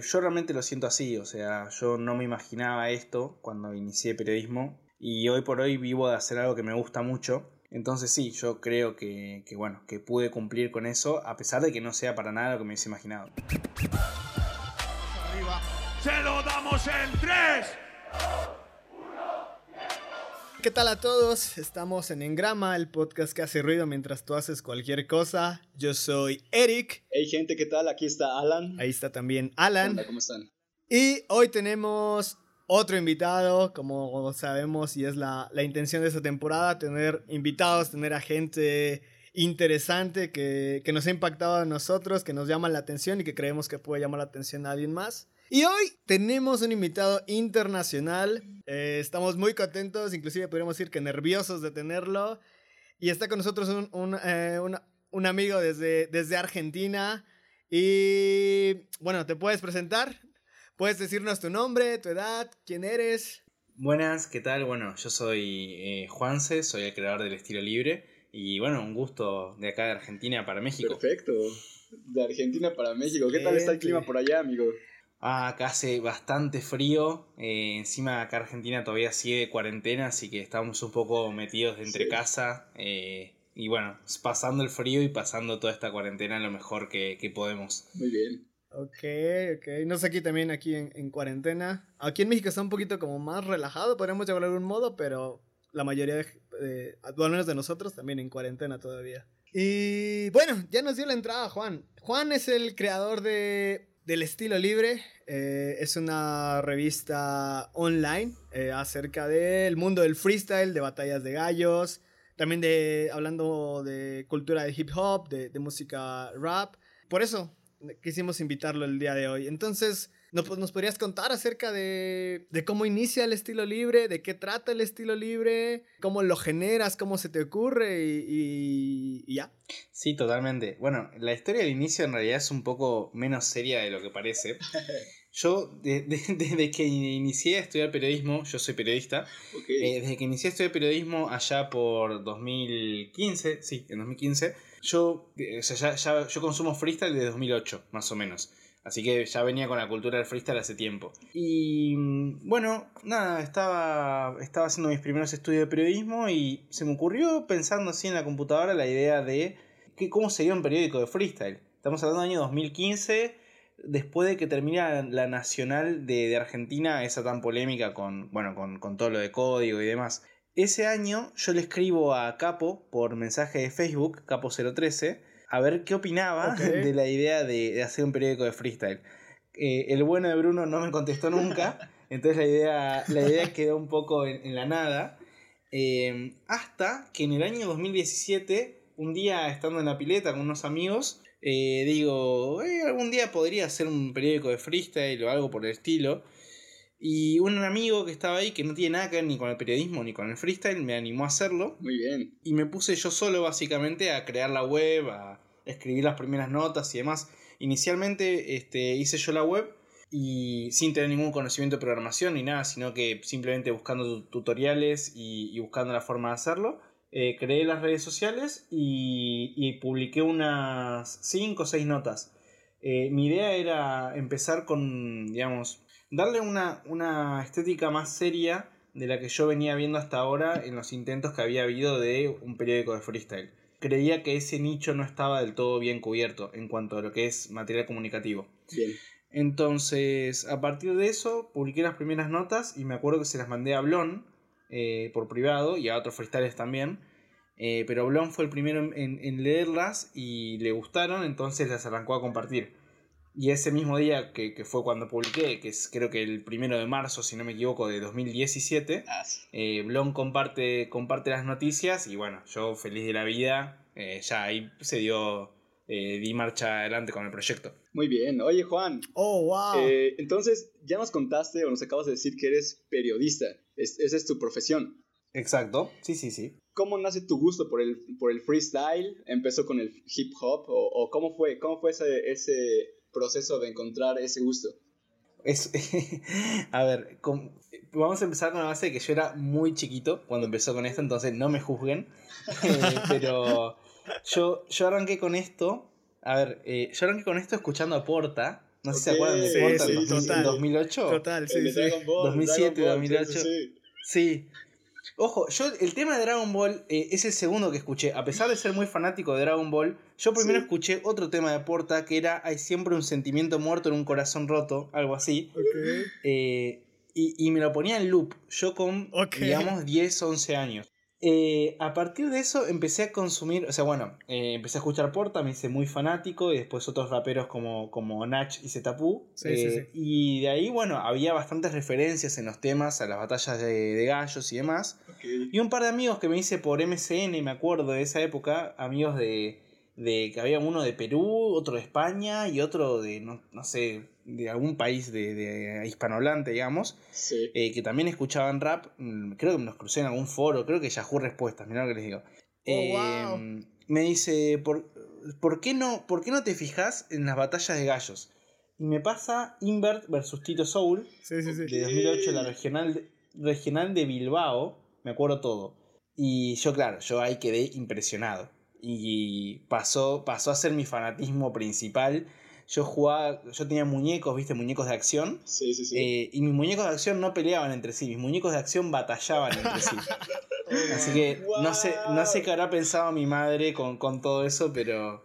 Yo realmente lo siento así, o sea, yo no me imaginaba esto cuando inicié periodismo y hoy por hoy vivo de hacer algo que me gusta mucho. Entonces sí, yo creo que, bueno, que pude cumplir con eso a pesar de que no sea para nada lo que me hubiese imaginado. ¡Se lo damos en tres! ¿Qué tal a todos? Estamos en Engrama, el podcast que hace ruido mientras tú haces cualquier cosa. Yo soy Eric. Hey gente, ¿qué tal? Aquí está Alan. Ahí está también Alan. Hola, ¿cómo están? Y hoy tenemos otro invitado, como sabemos, y es la, la intención de esta temporada, tener invitados, tener a gente interesante que, que nos ha impactado a nosotros, que nos llama la atención y que creemos que puede llamar la atención a alguien más. Y hoy tenemos un invitado internacional. Eh, estamos muy contentos, inclusive podríamos decir que nerviosos de tenerlo. Y está con nosotros un, un, eh, un, un amigo desde, desde Argentina. Y bueno, ¿te puedes presentar? ¿Puedes decirnos tu nombre, tu edad, quién eres? Buenas, ¿qué tal? Bueno, yo soy eh, Juanse, soy el creador del estilo libre. Y bueno, un gusto de acá de Argentina para México. Perfecto. De Argentina para México. ¿Qué tal está el clima por allá, amigo? Ah, acá hace bastante frío. Eh, encima acá Argentina todavía sigue de cuarentena, así que estamos un poco metidos entre Sí. casa. eh, y bueno, pasando el frío y pasando toda esta cuarentena lo mejor que, que podemos. Muy bien. Ok, ok. No sé, aquí también, aquí en, en cuarentena. Aquí en México está un poquito como más relajado, podríamos llamarlo de algún modo, pero la mayoría de, de, al menos de nosotros, también en cuarentena todavía. Y bueno, ya nos dio la entrada Juan. Juan es el creador de, del Estilo Libre. eh, es una revista online eh, acerca del mundo del freestyle, de batallas de gallos. También de hablando de cultura de hip hop, de, de música rap. Por eso quisimos invitarlo el día de hoy. Entonces, ¿no, pues, ¿nos podrías contar acerca de, de cómo inicia el estilo libre? ¿De qué trata el estilo libre? ¿Cómo lo generas? ¿Cómo se te ocurre? Y, y- y ya. Sí, totalmente. Bueno, la historia del inicio en realidad es un poco menos seria de lo que parece. Yo, de- de- desde que inicié a estudiar periodismo, yo soy periodista. Eh, desde que inicié a estudiar periodismo allá por 2015, sí, en 2015, yo, eh, o sea, ya, yo consumo freestyle desde 2008, más o menos. Así que ya venía con la cultura del freestyle hace tiempo. Y mm, bueno, nada, estaba, estaba haciendo mis primeros estudios de periodismo y se me ocurrió pensando así en la computadora la idea de que, cómo sería un periódico de freestyle. Estamos hablando del año 2015, después de que termina la nacional de, de Argentina, esa tan polémica con, bueno, con, con todo lo de código y demás. Ese año yo le escribo a Capo por mensaje de Facebook, Capo013, a ver qué opinaba de la idea de, de hacer un periódico de freestyle. Eh, el bueno de Bruno no me contestó nunca, entonces la idea, la idea quedó un poco en, en la nada. Eh, hasta que en el año 2017, un día estando en la pileta con unos amigos, eh, digo, "Eh, algún día podría hacer un periódico de freestyle o algo por el estilo. Y un amigo que estaba ahí, que no tiene nada que ver ni con el periodismo ni con el freestyle, me animó a hacerlo. Muy bien. Y me puse yo solo básicamente a crear la web, a escribir las primeras notas y demás. Inicialmente este, hice yo la web y sin tener ningún conocimiento de programación ni nada, sino que simplemente buscando tu- tutoriales y, y buscando la forma de hacerlo. Eh, creé las redes sociales y, y publiqué unas 5 o 6 notas. Eh, mi idea era empezar con, digamos, darle una, una estética más seria de la que yo venía viendo hasta ahora en los intentos que había habido de un periódico de freestyle. Creía que ese nicho no estaba del todo bien cubierto en cuanto a lo que es material comunicativo. Bien. Entonces, a partir de eso, publiqué las primeras notas y me acuerdo que se las mandé a Blon eh, por privado y a otros freestylers también. Eh, pero Blon fue el primero en leerlas y le gustaron, entonces las arrancó a compartir. Y ese mismo día que, que fue cuando publiqué, que es creo que el primero de marzo, si no me equivoco, de 2017, Ah, sí. eh, Blon comparte, comparte las noticias y bueno, yo feliz de la vida, eh, ya ahí se dio, eh, di marcha adelante con el proyecto. Muy bien. Oye, Juan. Oh, wow. eh, entonces, ya nos contaste o nos acabas de decir que eres periodista. Es- esa es tu profesión. Exacto, sí, sí, sí. ¿Cómo nace tu gusto por el, por el freestyle? ¿Empezó con el hip hop? ¿O, o cómo fue, cómo fue ese, ese proceso de encontrar ese gusto? Es, a ver, vamos a empezar con la base de que yo era muy chiquito cuando empezó con esto, entonces no me juzguen. Eh, pero yo, yo arranqué con esto. A ver, eh, yo arranqué con esto escuchando a Porta. No sé si se acuerdan de sí, Porta sí, en 2000 total. en 2008. Total, El sí, sí. Dragon Ball, 2007, Dragon Ball, 2008. sí, sí, sí. Sí. Ojo, yo el tema de Dragon Ball eh, es el segundo que escuché. A pesar de ser muy fanático de Dragon Ball, yo primero Sí. escuché otro tema de Porta que era Hay siempre un sentimiento muerto en un corazón roto, algo así. Ok. Eh, y, y me lo ponía en loop, yo con, Ok. digamos, 10, 11 años. Eh, a partir de eso empecé a consumir, o sea, bueno, eh, empecé a escuchar Porta, me hice muy fanático y después otros raperos como, como Nach y Zetapu. Sí, sí, Eh, sí. Y de ahí, bueno, había bastantes referencias en los temas, a las batallas de, de gallos y demás. Y un par de amigos que me hice por MCN, me acuerdo de esa época, amigos de, de que había uno de Perú, otro de España y otro de, no, no sé, de algún país de, de hispanohablante, digamos, Sí. eh, que también escuchaban rap. Mm, Creo que me los crucé en algún foro, creo que Yahoo Respuestas, mirá lo que les digo. Eh, wow. Me dice, ¿por, por, qué no, ¿por qué no te fijas en las batallas de gallos? Y me pasa Invert versus Tito Soul, Sí, sí, sí. de 2008, la regional, de- regional de Bilbao, me acuerdo todo. Y yo, claro, yo ahí quedé impresionado. Y pasó, pasó a ser mi fanatismo principal. Yo jugaba, yo tenía muñecos, viste, muñecos de acción. Sí, sí, sí. eh, y mis muñecos de acción no peleaban entre sí, mis muñecos de acción batallaban entre sí. Así que no sé, no sé qué habrá pensado mi madre con, con todo eso, pero,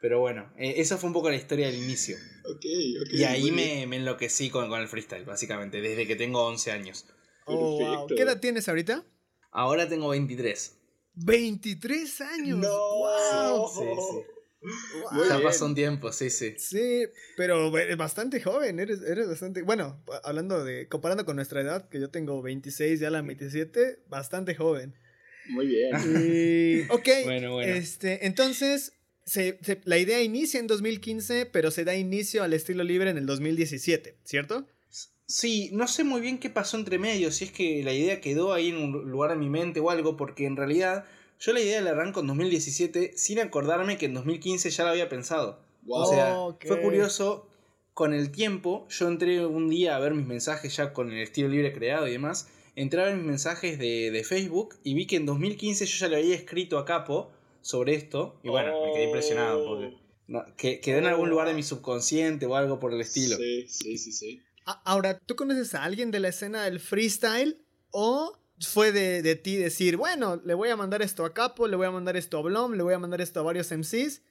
pero bueno, eh, eso fue un poco la historia del inicio. ok, ok. Y ahí me, me enloquecí con, con el freestyle, básicamente, desde que tengo 11 años. Oh, wow. ¿Qué edad tienes ahorita? Ahora tengo 23. 23 años. No. Wow. Sí, sí. Muy Ya bien. pasó un tiempo, sí, sí. Sí, pero eres bastante joven, eres, eres bastante... Bueno, hablando de... Comparando con nuestra edad, que yo tengo 26, ya la 27, bastante joven. Muy bien. Y, ok, Bueno, bueno. Este, entonces, se- se- la idea inicia en 2015, pero se da inicio al estilo libre en el 2017, ¿cierto? Sí, no sé muy bien qué pasó entre medio, si es que la idea quedó ahí en un lugar en mi mente o algo, porque en realidad yo la idea la arranco en 2017 sin acordarme que en 2015 ya la había pensado. Wow. O sea, fue curioso, con el tiempo, yo entré un día a ver mis mensajes ya con el estilo libre creado y demás, entré a ver mis mensajes de, de Facebook y vi que en 2015 yo ya le había escrito a Capo sobre esto, y bueno, me quedé impresionado, porque no, que, quedó en algún lugar de mi subconsciente o algo por el estilo. Sí, sí, sí, sí. Ahora, ¿tú conoces a alguien de la escena del freestyle o fue de, de ti decir, bueno, le voy a mandar esto a Capo, le voy a mandar esto a Blom, le voy a mandar esto a varios MCs?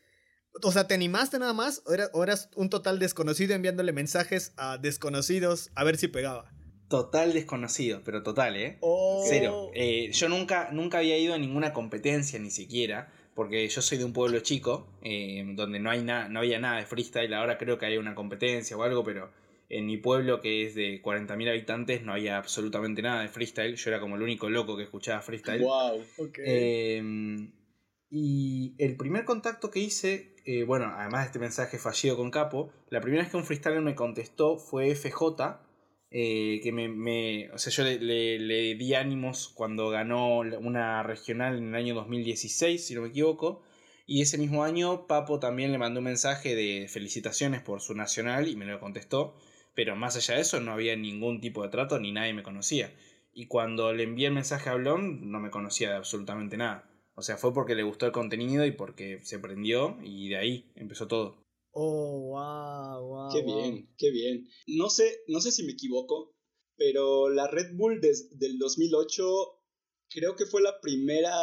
O sea, ¿te animaste nada más o, era- o eras un total desconocido enviándole mensajes a desconocidos a ver si pegaba? Total desconocido, pero total, ¿eh? Oh. Cero. Eh, yo nunca, nunca había ido a ninguna competencia, ni siquiera, porque yo soy de un pueblo chico, eh, donde no, hay no había nada de freestyle. Ahora creo que hay una competencia o algo, pero en mi pueblo, que es de 40.000 habitantes, no había absolutamente nada de freestyle. Yo era como el único loco que escuchaba freestyle. Wow. Ok. Eh, y el primer contacto que hice, eh, bueno, además de este mensaje fallido con Capo, la primera vez que un freestyler me contestó fue FJ, eh, que me, me- o sea, yo le, le- le di ánimos cuando ganó una regional en el año 2016, si no me equivoco, y ese mismo año Papo también le mandó un mensaje de felicitaciones por su nacional y me lo contestó, pero más allá de eso no había ningún tipo de trato ni nadie me conocía. Y cuando le envié el mensaje a Blon, no me conocía de absolutamente nada. O sea, fue porque le gustó el contenido y porque se prendió y de ahí empezó todo. Oh, wow, wow. Qué wow. bien, qué bien. No sé, no sé si me equivoco, pero la Red Bull des- del 2008 creo que fue la primera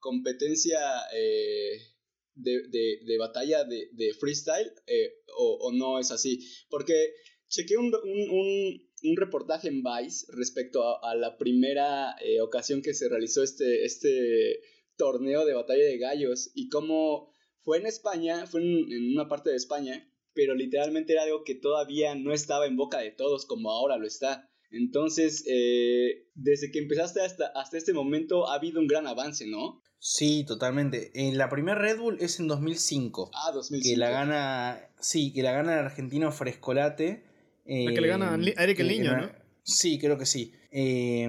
competencia eh, de, de- de batalla de, de freestyle, eh, o, o no es así. Porque chequé un, un- un- un reportaje en Vice respecto a, a la primera eh, ocasión que se realizó este, este torneo de batalla de gallos y cómo fue en España, fue en, en una parte de España, pero literalmente era algo que todavía no estaba en boca de todos como ahora lo está. Entonces, eh, desde que empezaste hasta, hasta este momento ha habido un gran avance, ¿no? Sí, totalmente. Eh, la primera Red Bull es en 2005. Ah, 2005. Que la gana. Sí, que la gana el argentino Frescolate. La que le gana a Eric el que Niño, era- ¿no? Sí, creo que sí. Eh,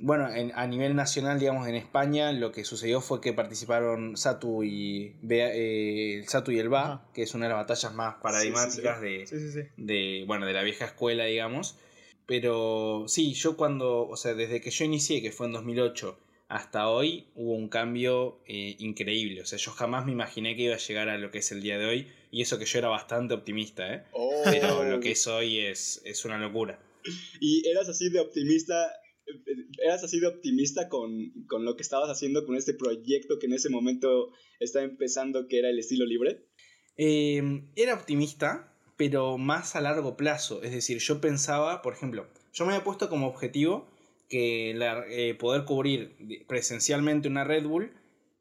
bueno, en- a nivel nacional, digamos, en España, lo que sucedió fue que participaron Satu y, Bea- eh, el Satu y el Ba, que es una de las batallas más paradigmáticas de, Sí, sí, sí. de, bueno, de la vieja escuela, digamos. Pero sí, yo cuando, o sea, desde que yo inicié, que fue en 2008, hasta hoy hubo un cambio eh, increíble. O sea, yo jamás me imaginé que iba a llegar a lo que es el día de hoy. Y eso que yo era bastante optimista, ¿eh? Oh. Pero lo que es hoy es, es una locura. Y eras así de optimista, eras así de optimista con, con lo que estabas haciendo con este proyecto que en ese momento estaba empezando, que era el estilo libre. Eh, era optimista, pero más a largo plazo. Es decir, yo pensaba, por ejemplo, yo me había puesto como objetivo que la- eh, poder cubrir presencialmente una Red Bull.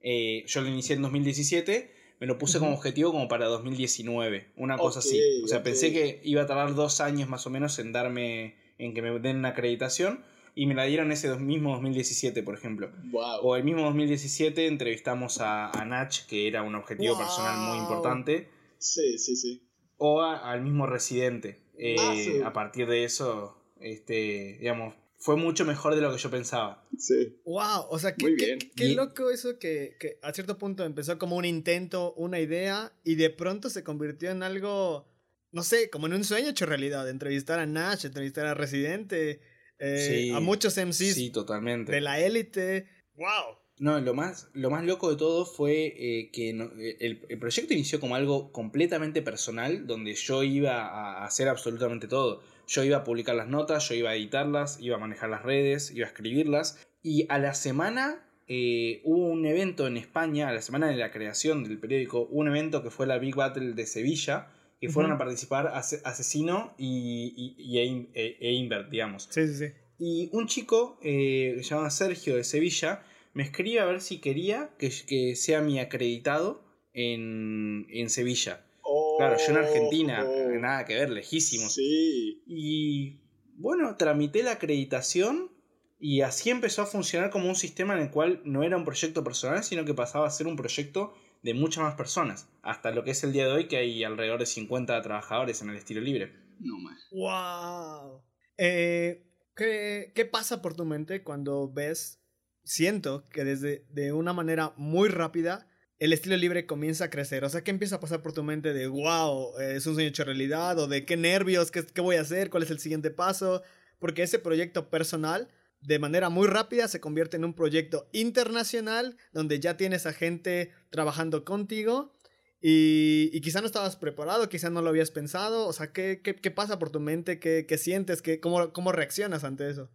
eh, yo lo inicié en 2017, me lo puse como objetivo como para 2019, una cosa así. O sea, pensé que iba a tardar dos años más o menos en darme, en que me den una acreditación. Y me la dieron ese dos- mismo 2017, por ejemplo. Wow. O el mismo 2017 entrevistamos a, a Nach, que era un objetivo Wow. personal muy importante Sí, sí, sí. o a- al mismo residente. Eh, Ah, sí. A partir de eso, este, digamos, fue mucho mejor de lo que yo pensaba. Sí. Wow, o sea, qué, Muy qué- loco eso que, que a cierto punto empezó como un intento, una idea, y de pronto se convirtió en algo, no sé, como en un sueño hecho realidad. Entrevistar a Nash, entrevistar a Residente, eh, Sí, a muchos MCs Sí, totalmente. de la élite. ¡Wow! No, lo más, lo más loco de todo fue eh, que no- eh, el, el proyecto inició como algo completamente personal, donde yo iba a hacer absolutamente todo. Yo iba a publicar las notas, yo iba a editarlas, iba a manejar las redes, iba a escribirlas. Y a la semana eh, hubo un evento en España, a la semana de la creación del periódico, un evento que fue la Big Battle de Sevilla, que fueron a participar Ase- Asesino y, y, y Ein- e, e Invert, digamos. Sí, sí, sí. Y un chico eh, que se llama Sergio de Sevilla me escribe a ver si quería que, que sea mi acreditado en, en Sevilla. Claro, yo en Argentina, Oh. nada que ver, lejísimos. Sí. Y bueno, tramité la acreditación y así empezó a funcionar como un sistema en el cual no era un proyecto personal, sino que pasaba a ser un proyecto de muchas más personas. Hasta lo que es el día de hoy, que hay alrededor de 50 trabajadores en el estilo libre. No más. ¡Wow! Eh, ¿qué, qué pasa por tu mente cuando ves, siento que desde de una manera muy rápida, el estilo libre comienza a crecer? O sea, ¿qué empieza a pasar por tu mente de, wow, eh, es un sueño hecho realidad? ¿O de qué nervios? ¿Qué, ¿Qué voy a hacer? ¿Cuál es el siguiente paso? Porque ese proyecto personal, de manera muy rápida, se convierte en un proyecto internacional donde ya tienes a gente trabajando contigo. Y, quizá no estabas preparado, quizá no lo habías pensado. O sea, ¿qué, qué, qué pasa por tu mente? ¿Qué, qué sientes? ¿Qué, cómo, ¿Cómo reaccionas ante eso?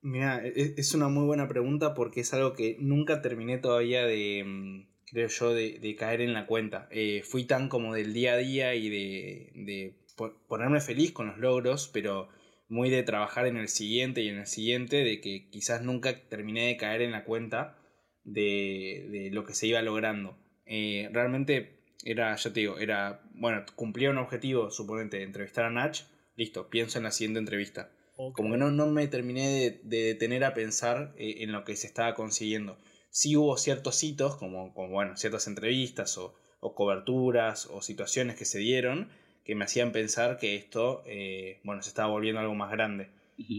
Mira, e- es una muy buena pregunta porque es algo que nunca terminé todavía de, mm, creo yo, de, de caer en la cuenta. Eh, fui tan como del día a día y de, de po- ponerme feliz con los logros, pero muy de trabajar en el siguiente y en el siguiente, de que quizás nunca terminé de caer en la cuenta de, de lo que se iba logrando. Eh, realmente era, ya te digo, era, bueno, cumplía un objetivo, suponete, entrevistar a Nach, listo, pienso en la siguiente entrevista. Como que no, no me terminé de, de detener a pensar eh, en lo que se estaba consiguiendo. Sí hubo ciertos hitos, como, como bueno, ciertas entrevistas o, o coberturas o situaciones que se dieron que me hacían pensar que esto, eh, bueno, se estaba volviendo algo más grande.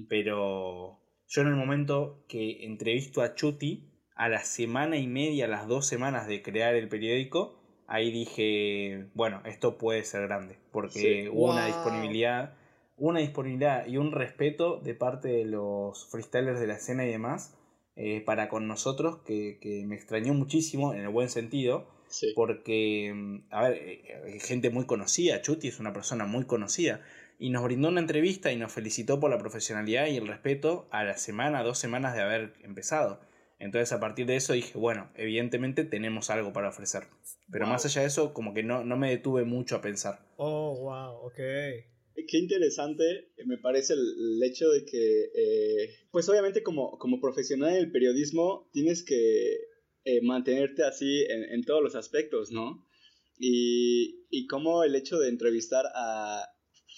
Pero yo en el momento que entrevisto a Chuti, a la semana y media, a las dos semanas de crear el periódico, ahí dije, bueno, esto puede ser grande, porque Sí. hubo una disponibilidad, una disponibilidad y un respeto de parte de los freestylers de la escena y demás eh, para con nosotros que, que me extrañó muchísimo en el buen sentido Sí. porque, mm, a ver, eh, eh, gente muy conocida, Chuti es una persona muy conocida, y nos brindó una entrevista y nos felicitó por la profesionalidad y el respeto a la semana, dos semanas de haber empezado. Entonces a partir de eso dije, bueno, evidentemente tenemos algo para ofrecer. Pero Wow. más allá de eso, como que no, no me detuve mucho a pensar. Oh, wow, ok. Qué interesante me parece el, hecho de que, eh, pues obviamente como, como profesional en el periodismo tienes que eh, mantenerte así en, en todos los aspectos, ¿no? Y, y como el hecho de entrevistar a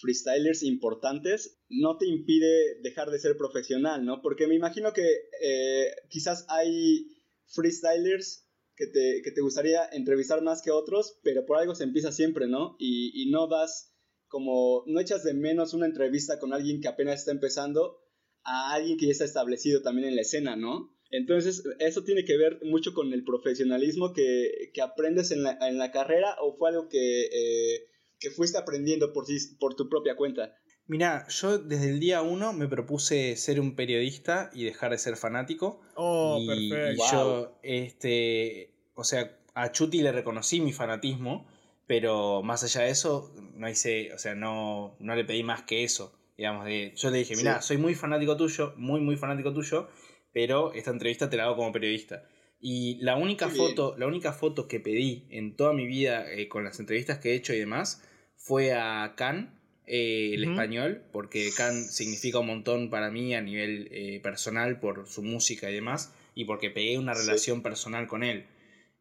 freestylers importantes no te impide dejar de ser profesional, ¿no? Porque me imagino que eh, quizás hay freestylers que te, que te gustaría entrevistar más que otros, pero por algo se empieza siempre, ¿no? Y, y no das como, no echas de menos una entrevista con alguien que apenas está empezando a alguien que ya está establecido también en la escena, ¿no? Entonces, eso tiene que ver mucho con el profesionalismo que, que aprendes en la, en la carrera o fue algo que, eh, que fuiste aprendiendo por, sí, por tu propia cuenta. Mirá, yo desde el día uno me propuse ser un periodista y dejar de ser fanático. Oh, y, perfecto. y yo, este, o sea, a Chuti le reconocí mi fanatismo, pero más allá de eso, no hice, o sea, no, no le pedí más que eso. Digamos, de, yo le dije, mira, Sí. soy muy fanático tuyo, muy, muy fanático tuyo, pero esta entrevista te la hago como periodista. Y la única Qué bien. foto, la única foto que pedí en toda mi vida eh, con las entrevistas que he hecho y demás fue a Can, eh, el Ujú. español, porque Can significa un montón para mí a nivel eh, personal por su música y demás, y porque pegué una Sí. relación personal con él.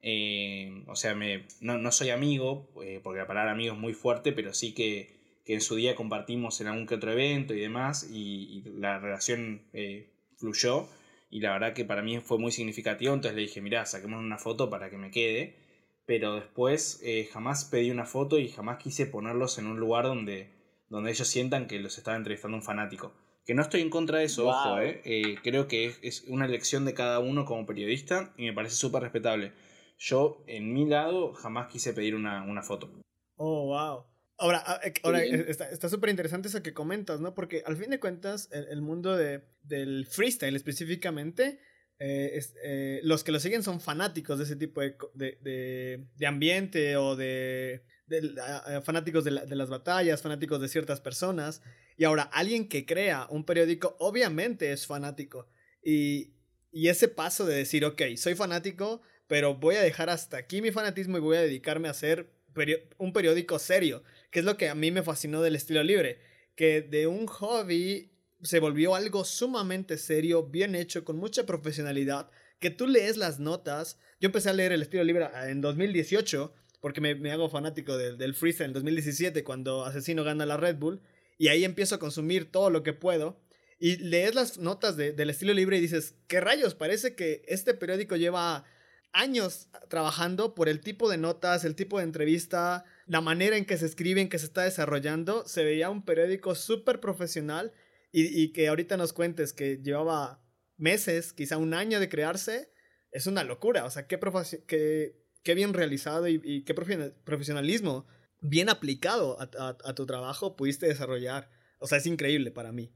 Eh, o sea, me, no, no soy amigo, eh, porque la palabra amigo es muy fuerte, pero sí que, que en su día compartimos en algún que otro evento y demás, y, y la relación eh, fluyó, y la verdad que para mí fue muy significativo, entonces le dije, mirá, saquemos una foto para que me quede, pero después eh, jamás pedí una foto y jamás quise ponerlos en un lugar donde, donde ellos sientan que los estaba entrevistando un fanático. Que no estoy en contra de eso, ojo, Wow. creo que es, es una elección de cada uno como periodista y me parece súper respetable. Yo, en mi lado, jamás quise pedir una, una foto. Oh, wow. Ahora, ah, eh, ahora eh, está súper interesante eso que comentas, ¿no? Porque al fin de cuentas, el, el mundo de, del freestyle específicamente, eh, es- eh, los que lo siguen son fanáticos de ese tipo de, de, de- de ambiente o de, eh, fanáticos de, la- de las batallas, fanáticos de ciertas personas. Y ahora, alguien que crea un periódico, obviamente es fanático. Y, y ese paso de decir, ok, soy fanático, pero voy a dejar hasta aquí mi fanatismo y voy a dedicarme a hacer un periódico serio, que es lo que a mí me fascinó del estilo libre, que de un hobby se volvió algo sumamente serio, bien hecho, con mucha profesionalidad, que tú lees las notas. Yo empecé a leer el estilo libre ah, en 2018, porque me, me hago fanático del, del freestyle en 2017, cuando Asesino gana la Red Bull, y ahí empiezo a consumir todo lo que puedo. Y lees las notas de- del estilo libre y dices, ¿qué rayos? Parece que este periódico lleva años trabajando por el tipo de notas, el tipo de entrevista, la manera en que se escribe, en que se está desarrollando. Se veía un periódico súper profesional y, y que ahorita nos cuentes que llevaba meses, quizá un año de crearse, es una locura. O sea, qué, qué, qué bien realizado y, qué profe- profesionalismo bien aplicado a, a- a tu trabajo pudiste desarrollar. O sea, es increíble para mí.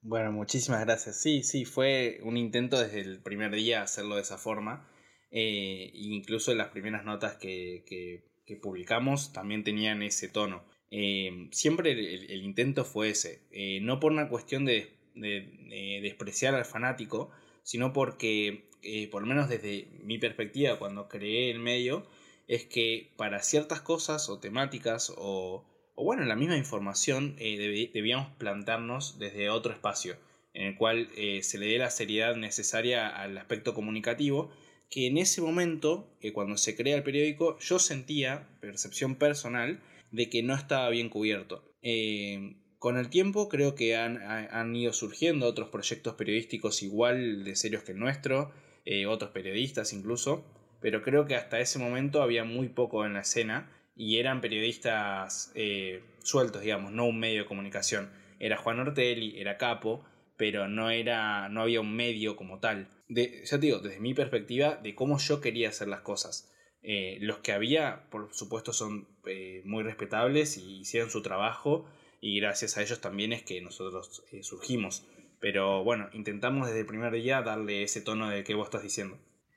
Bueno, muchísimas gracias. Sí, sí, fue un intento desde el primer día hacerlo de esa forma. Eh, incluso las primeras notas que, publicamos también tenían ese tono. Eh, siempre el, intento fue ese. Eh, no por una cuestión de, de- de despreciar al fanático, sino porque, eh, por lo menos desde mi perspectiva, cuando creé el medio, es que para ciertas cosas o temáticas o, o bueno, la misma información debíamos plantarnos desde otro espacio, en el cual se le dé la seriedad necesaria al aspecto comunicativo, que en ese momento, eh, cuando se crea el periódico, yo sentía, percepción personal, de que no estaba bien cubierto. Eh, con el tiempo creo que han, ha- han ido surgiendo otros proyectos periodísticos igual de serios que el nuestro, eh, otros periodistas incluso, pero creo que hasta ese momento había muy poco en la escena y eran periodistas eh, sueltos, digamos, no un medio de comunicación. Era Juan Ortelli, era Capo, pero no, era, no había un medio como tal. De, ya te digo, desde mi perspectiva, de cómo yo quería hacer las cosas. Eh, los que había, por supuesto, son eh, muy respetables y hicieron su trabajo y gracias a ellos también es que nosotros eh, surgimos. Pero bueno, intentamos desde el primer día darle ese tono de que vos estás diciendo.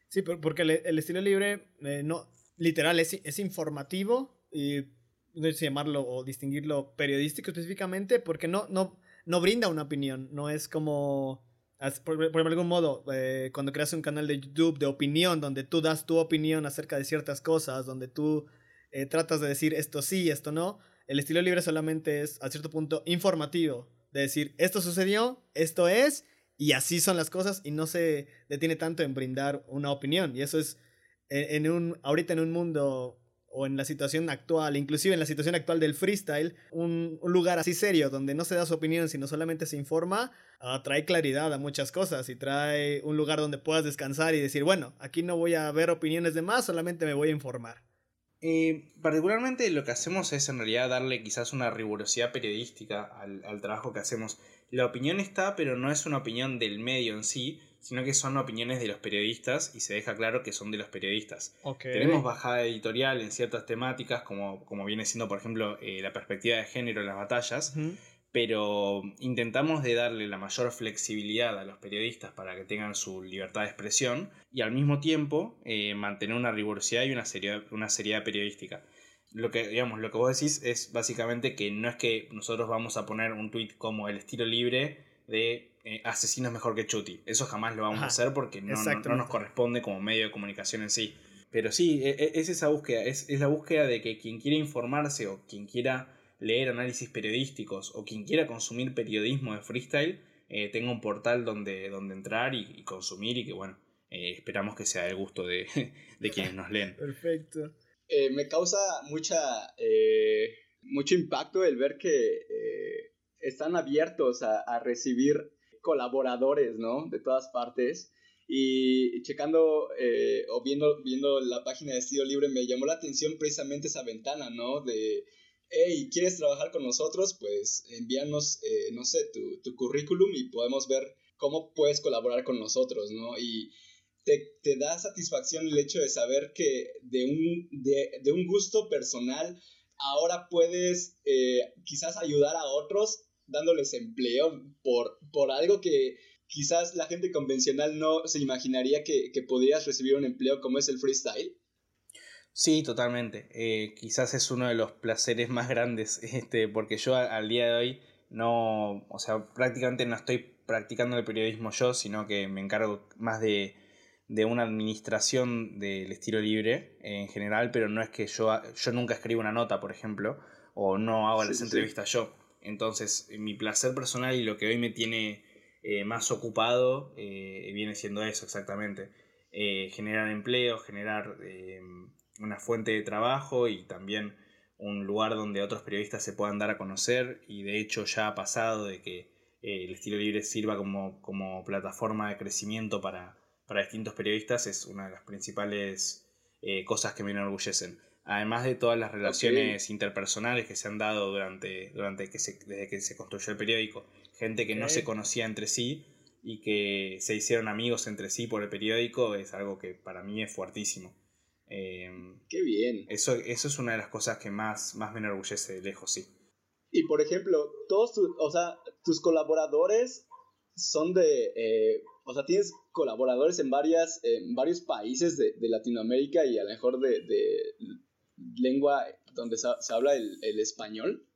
Sí, por- porque el, estilo libre, no, literal, es, es informativo y no sé llamarlo o distinguirlo periodístico específicamente, porque no, no, no brinda una opinión, no es como, por, algún modo, eh, cuando creas un canal de YouTube de opinión, donde tú das tu opinión acerca de ciertas cosas, donde tú eh, tratas de decir esto sí, esto no, el estilo libre solamente es a cierto punto informativo, de decir esto sucedió, esto es, y así son las cosas y no se detiene tanto en brindar una opinión. Y eso es en, en un, ahorita en un mundo o en la situación actual, inclusive en la situación actual del freestyle, un, lugar así serio donde no se da su opinión, sino solamente se informa, ah, trae claridad a muchas cosas y trae un lugar donde puedas descansar y decir, bueno, aquí no voy a ver opiniones de más, solamente me voy a informar. Eh, particularmente lo que hacemos es en realidad darle quizás una rigurosidad periodística al trabajo que hacemos. La opinión está, pero no es una opinión del medio en sí, sino que son opiniones de los periodistas y se deja claro que son de los periodistas. Tenemos bajada editorial en ciertas temáticas, como, como viene siendo, por ejemplo, eh, la perspectiva de género en las batallas, pero intentamos de darle la mayor flexibilidad a los periodistas para que tengan su libertad de expresión y al mismo tiempo eh, mantener una rigurosidad y una seriedad, una seriedad periodística. Lo que, digamos, lo que vos decís es básicamente que no es que nosotros vamos a poner un tweet como el estilo libre de eh, asesinos mejor que Chuti. Eso jamás lo vamos a hacer porque no, no, nos corresponde como medio de comunicación en sí. Pero sí, e, e, es esa búsqueda, es, es la búsqueda de que quien quiera informarse o quien quiera leer análisis periodísticos o quien quiera consumir periodismo de freestyle eh, tenga un portal donde, donde entrar y, consumir y que bueno, eh, esperamos que sea el gusto de, de quienes nos leen. Perfecto. Eh, me causa mucha, mucho impacto el ver que están abiertos a, a, recibir colaboradores, ¿no? De todas partes. Y checando o viendo, viendo la página de Estilo Libre me llamó la atención precisamente esa ventana, ¿no? De hey, ¿quieres trabajar con nosotros? Pues envíanos, eh, no sé, tu, tu, currículum y podemos ver cómo puedes colaborar con nosotros, ¿no? Y te, te da satisfacción el hecho de saber que de un, de, de un gusto personal ahora puedes eh, quizás ayudar a otros dándoles empleo por, por algo que quizás la gente convencional no se imaginaría que, que podrías recibir un empleo como es el freestyle. Sí, totalmente. Eh, quizás es uno de los placeres más grandes, este, porque yo al día de hoy no, o sea, prácticamente no estoy practicando el periodismo yo, sino que me encargo más de, de una administración del estilo libre en general, pero no es que yo, yo nunca escribo una nota, por ejemplo, o no hago las entrevistas yo. Entonces, mi placer personal y lo que hoy me tiene eh, más ocupado eh, viene siendo eso exactamente. generar empleo, generar una fuente de trabajo y también un lugar donde otros periodistas se puedan dar a conocer y de hecho ya ha pasado de que eh, el estilo libre sirva como, como plataforma de crecimiento para, para, distintos periodistas es una de las principales eh, cosas que me enorgullecen. Además de todas las relaciones interpersonales que se han dado durante, durante que se, desde que se construyó el periódico, gente que no se conocía entre sí y que se hicieron amigos entre sí por el periódico, es algo que para mí es fuertísimo. Em, Qué bien. Eso, eso es una de las cosas que más, más me enorgullece de lejos, sí. Y por ejemplo, todos tus, o sea, tus colaboradores son de, eh, o sea, tienes colaboradores en, varias, en varios países de, Latinoamérica y a lo mejor de, lengua donde se, habla el, español.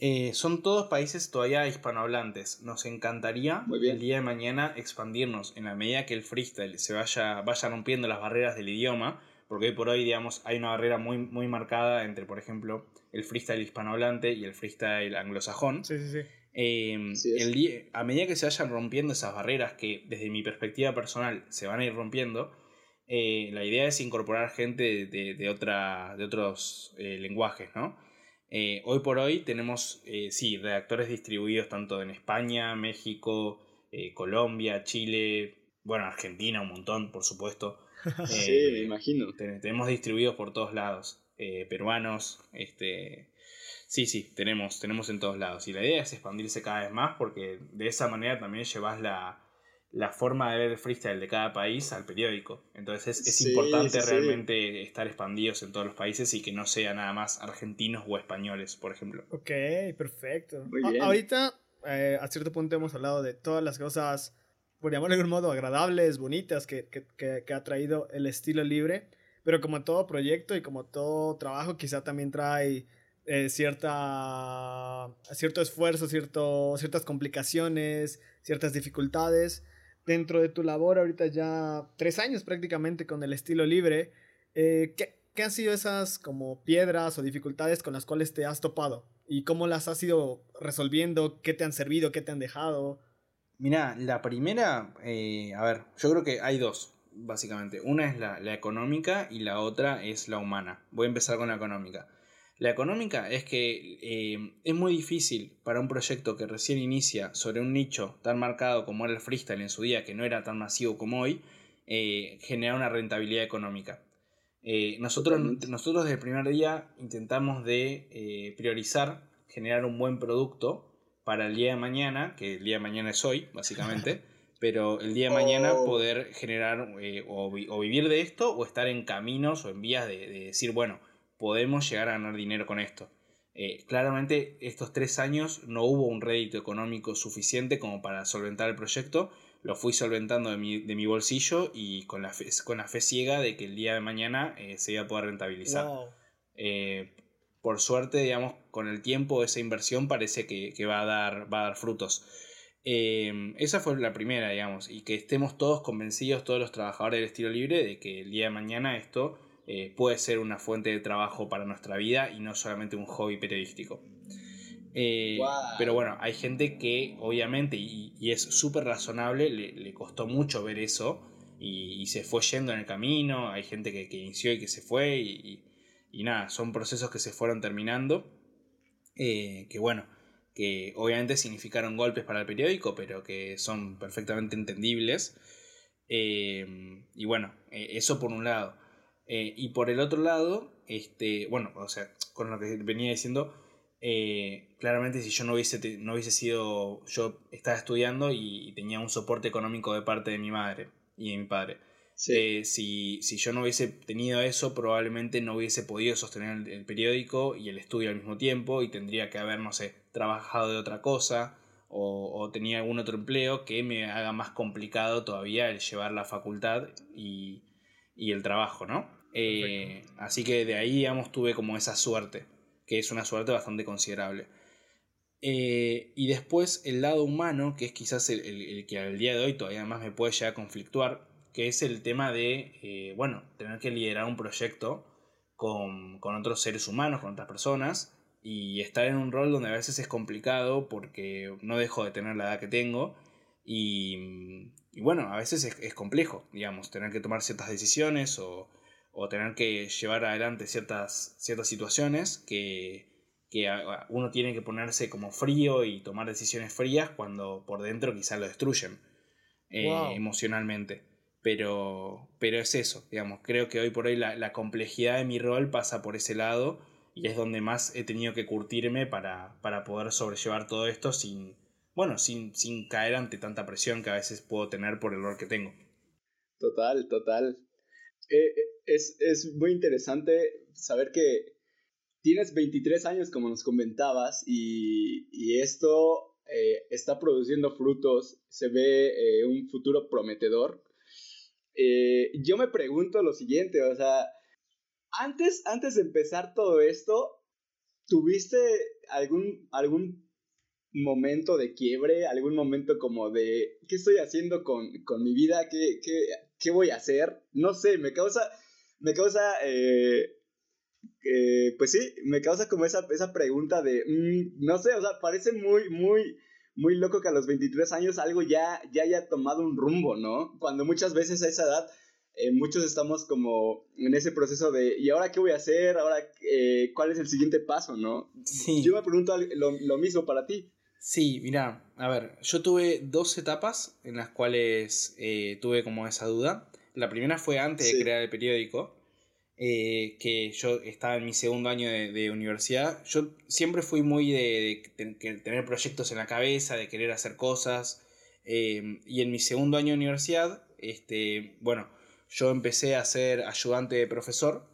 Eh, son todos países todavía hispanohablantes. Nos encantaría el día de mañana expandirnos en la medida que el freestyle se vaya, vaya rompiendo las barreras del idioma porque hoy por hoy, digamos, hay una barrera muy, muy marcada entre, por ejemplo, el freestyle hispanohablante y el freestyle anglosajón. Sí, sí, sí. Em, el a medida que se vayan rompiendo esas barreras que desde mi perspectiva personal se van a ir rompiendo, eh, la idea es incorporar gente de, de, otra, de otros eh, lenguajes, ¿no? Eh, hoy por hoy tenemos, sí, redactores distribuidos tanto en España, México, Colombia, Chile, bueno, Argentina un montón, por supuesto. sí, me imagino. Tenemos distribuidos por todos lados. Peruanos, este. Sí, sí, tenemos, tenemos en todos lados. Y la idea es expandirse cada vez más porque de esa manera también llevas la, forma de ver el freestyle de cada país al periódico. Entonces es, importante realmente estar expandidos en todos los países y que no sea nada más argentinos o españoles, por ejemplo. Ok, perfecto. ahorita, eh, a cierto punto hemos hablado de todas las cosas por llamarlo de algún modo, agradables, bonitas que, ha traído el estilo libre. Pero como todo proyecto y como todo trabajo, quizá también trae eh, cierta, cierto esfuerzo, cierto, ciertas complicaciones, ciertas dificultades. Dentro de tu labor, ahorita ya tres años prácticamente con el estilo libre, eh, ¿qué, ¿qué, han sido esas como piedras o dificultades con las cuales te has topado? ¿Y cómo las has ido resolviendo? ¿Qué te han servido? ¿Qué te han dejado? Mira, la primera, eh, a ver, yo creo que hay dos, básicamente. Una es la, económica y la otra es la humana. Voy a empezar con la económica. La económica es que eh, es muy difícil para un proyecto que recién inicia sobre un nicho tan marcado como era el freestyle en su día, que no era tan masivo como hoy, eh, generar una rentabilidad económica. nosotros, nosotros desde el primer día intentamos de priorizar generar un buen producto para el día de mañana, que el día de mañana es hoy, básicamente, pero el día de mañana oh. poder generar eh, o, vivir de esto o estar en caminos o en vías de, decir, bueno, podemos llegar a ganar dinero con esto. Eh, claramente estos tres años no hubo un rédito económico suficiente como para solventar el proyecto. Lo fui solventando de mi, de mi bolsillo y con la, fe, con la fe ciega de que el día de mañana eh, se iba a poder rentabilizar. Eh, por suerte, digamos, con el tiempo esa inversión parece que, que va, a dar, va a dar frutos. esa fue la primera, digamos, y que estemos todos convencidos, todos los trabajadores del estilo libre, de que el día de mañana esto eh, puede ser una fuente de trabajo para nuestra vida y no solamente un hobby periodístico. Eh, pero bueno, hay gente que obviamente, y, es súper razonable, le, costó mucho ver eso y, se fue yendo en el camino, hay gente que, inició y que se fue y, nada, son procesos que se fueron terminando, eh, que bueno, que obviamente significaron golpes para el periódico, pero que son perfectamente entendibles. y bueno, eso por un lado. Eh, y por el otro lado, este, bueno, o sea, con lo que venía diciendo, eh, claramente si yo no hubiese, no hubiese sido, yo estaba estudiando y, tenía un soporte económico de parte de mi madre y de mi padre. Eh, si, yo no hubiese tenido eso, probablemente no hubiese podido sostener el, periódico y el estudio al mismo tiempo y tendría que haber, no sé, trabajado de otra cosa o, o tenía algún otro empleo que me haga más complicado todavía el llevar la facultad y, y el trabajo, ¿no? Eh, así que de ahí, digamos, tuve como esa suerte, que es una suerte bastante considerable. Eh, y después el lado humano, que es quizás el, que al día de hoy todavía más me puede llegar a conflictuar, que es el tema de, eh, bueno, tener que liderar un proyecto con, con, otros seres humanos, con otras personas, y estar en un rol donde a veces es complicado porque no dejo de tener la edad que tengo y, bueno, a veces es, complejo, digamos, tener que tomar ciertas decisiones o, tener que llevar adelante ciertas, ciertas situaciones que, uno tiene que ponerse como frío y tomar decisiones frías cuando por dentro quizás lo destruyen eh, emocionalmente. Pero, pero es eso, digamos, creo que hoy por hoy la, la, complejidad de mi rol pasa por ese lado y es donde más he tenido que curtirme para, para poder sobrellevar todo esto sin, bueno, sin, sin caer ante tanta presión que a veces puedo tener por el rol que tengo. Total, total. Eh, eh, es, es, muy interesante saber que tienes 23 años, como nos comentabas, y, y esto eh, está produciendo frutos, se ve un futuro prometedor. yo me pregunto lo siguiente, o sea, antes, antes de empezar todo esto, ¿tuviste algún, algún momento de quiebre, algún momento como de, ¿qué estoy haciendo con, mi vida? ¿Qué, ¿Qué, voy a hacer? No sé, me causa, me causa, eh, eh, pues sí, me causa como esa, esa pregunta de, mm, no sé, o sea, parece muy, muy, muy loco que a los 23 años algo ya, ya haya tomado un rumbo, ¿no? Cuando muchas veces a esa edad... Eh, muchos estamos como en ese proceso de, ¿y ahora qué voy a hacer? ¿Ahora cuál es el siguiente paso? ¿no? Sí. Yo me pregunto lo, lo mismo para ti. Sí, mira, a ver, yo tuve dos etapas en las cuales eh, tuve como esa duda. La primera fue antes de crear el periódico, eh, que yo estaba en mi segundo año de, universidad. Yo siempre fui muy de, tener proyectos en la cabeza, de querer hacer cosas. Eh, y en mi segundo año de universidad, este, bueno, yo empecé a ser ayudante de profesor,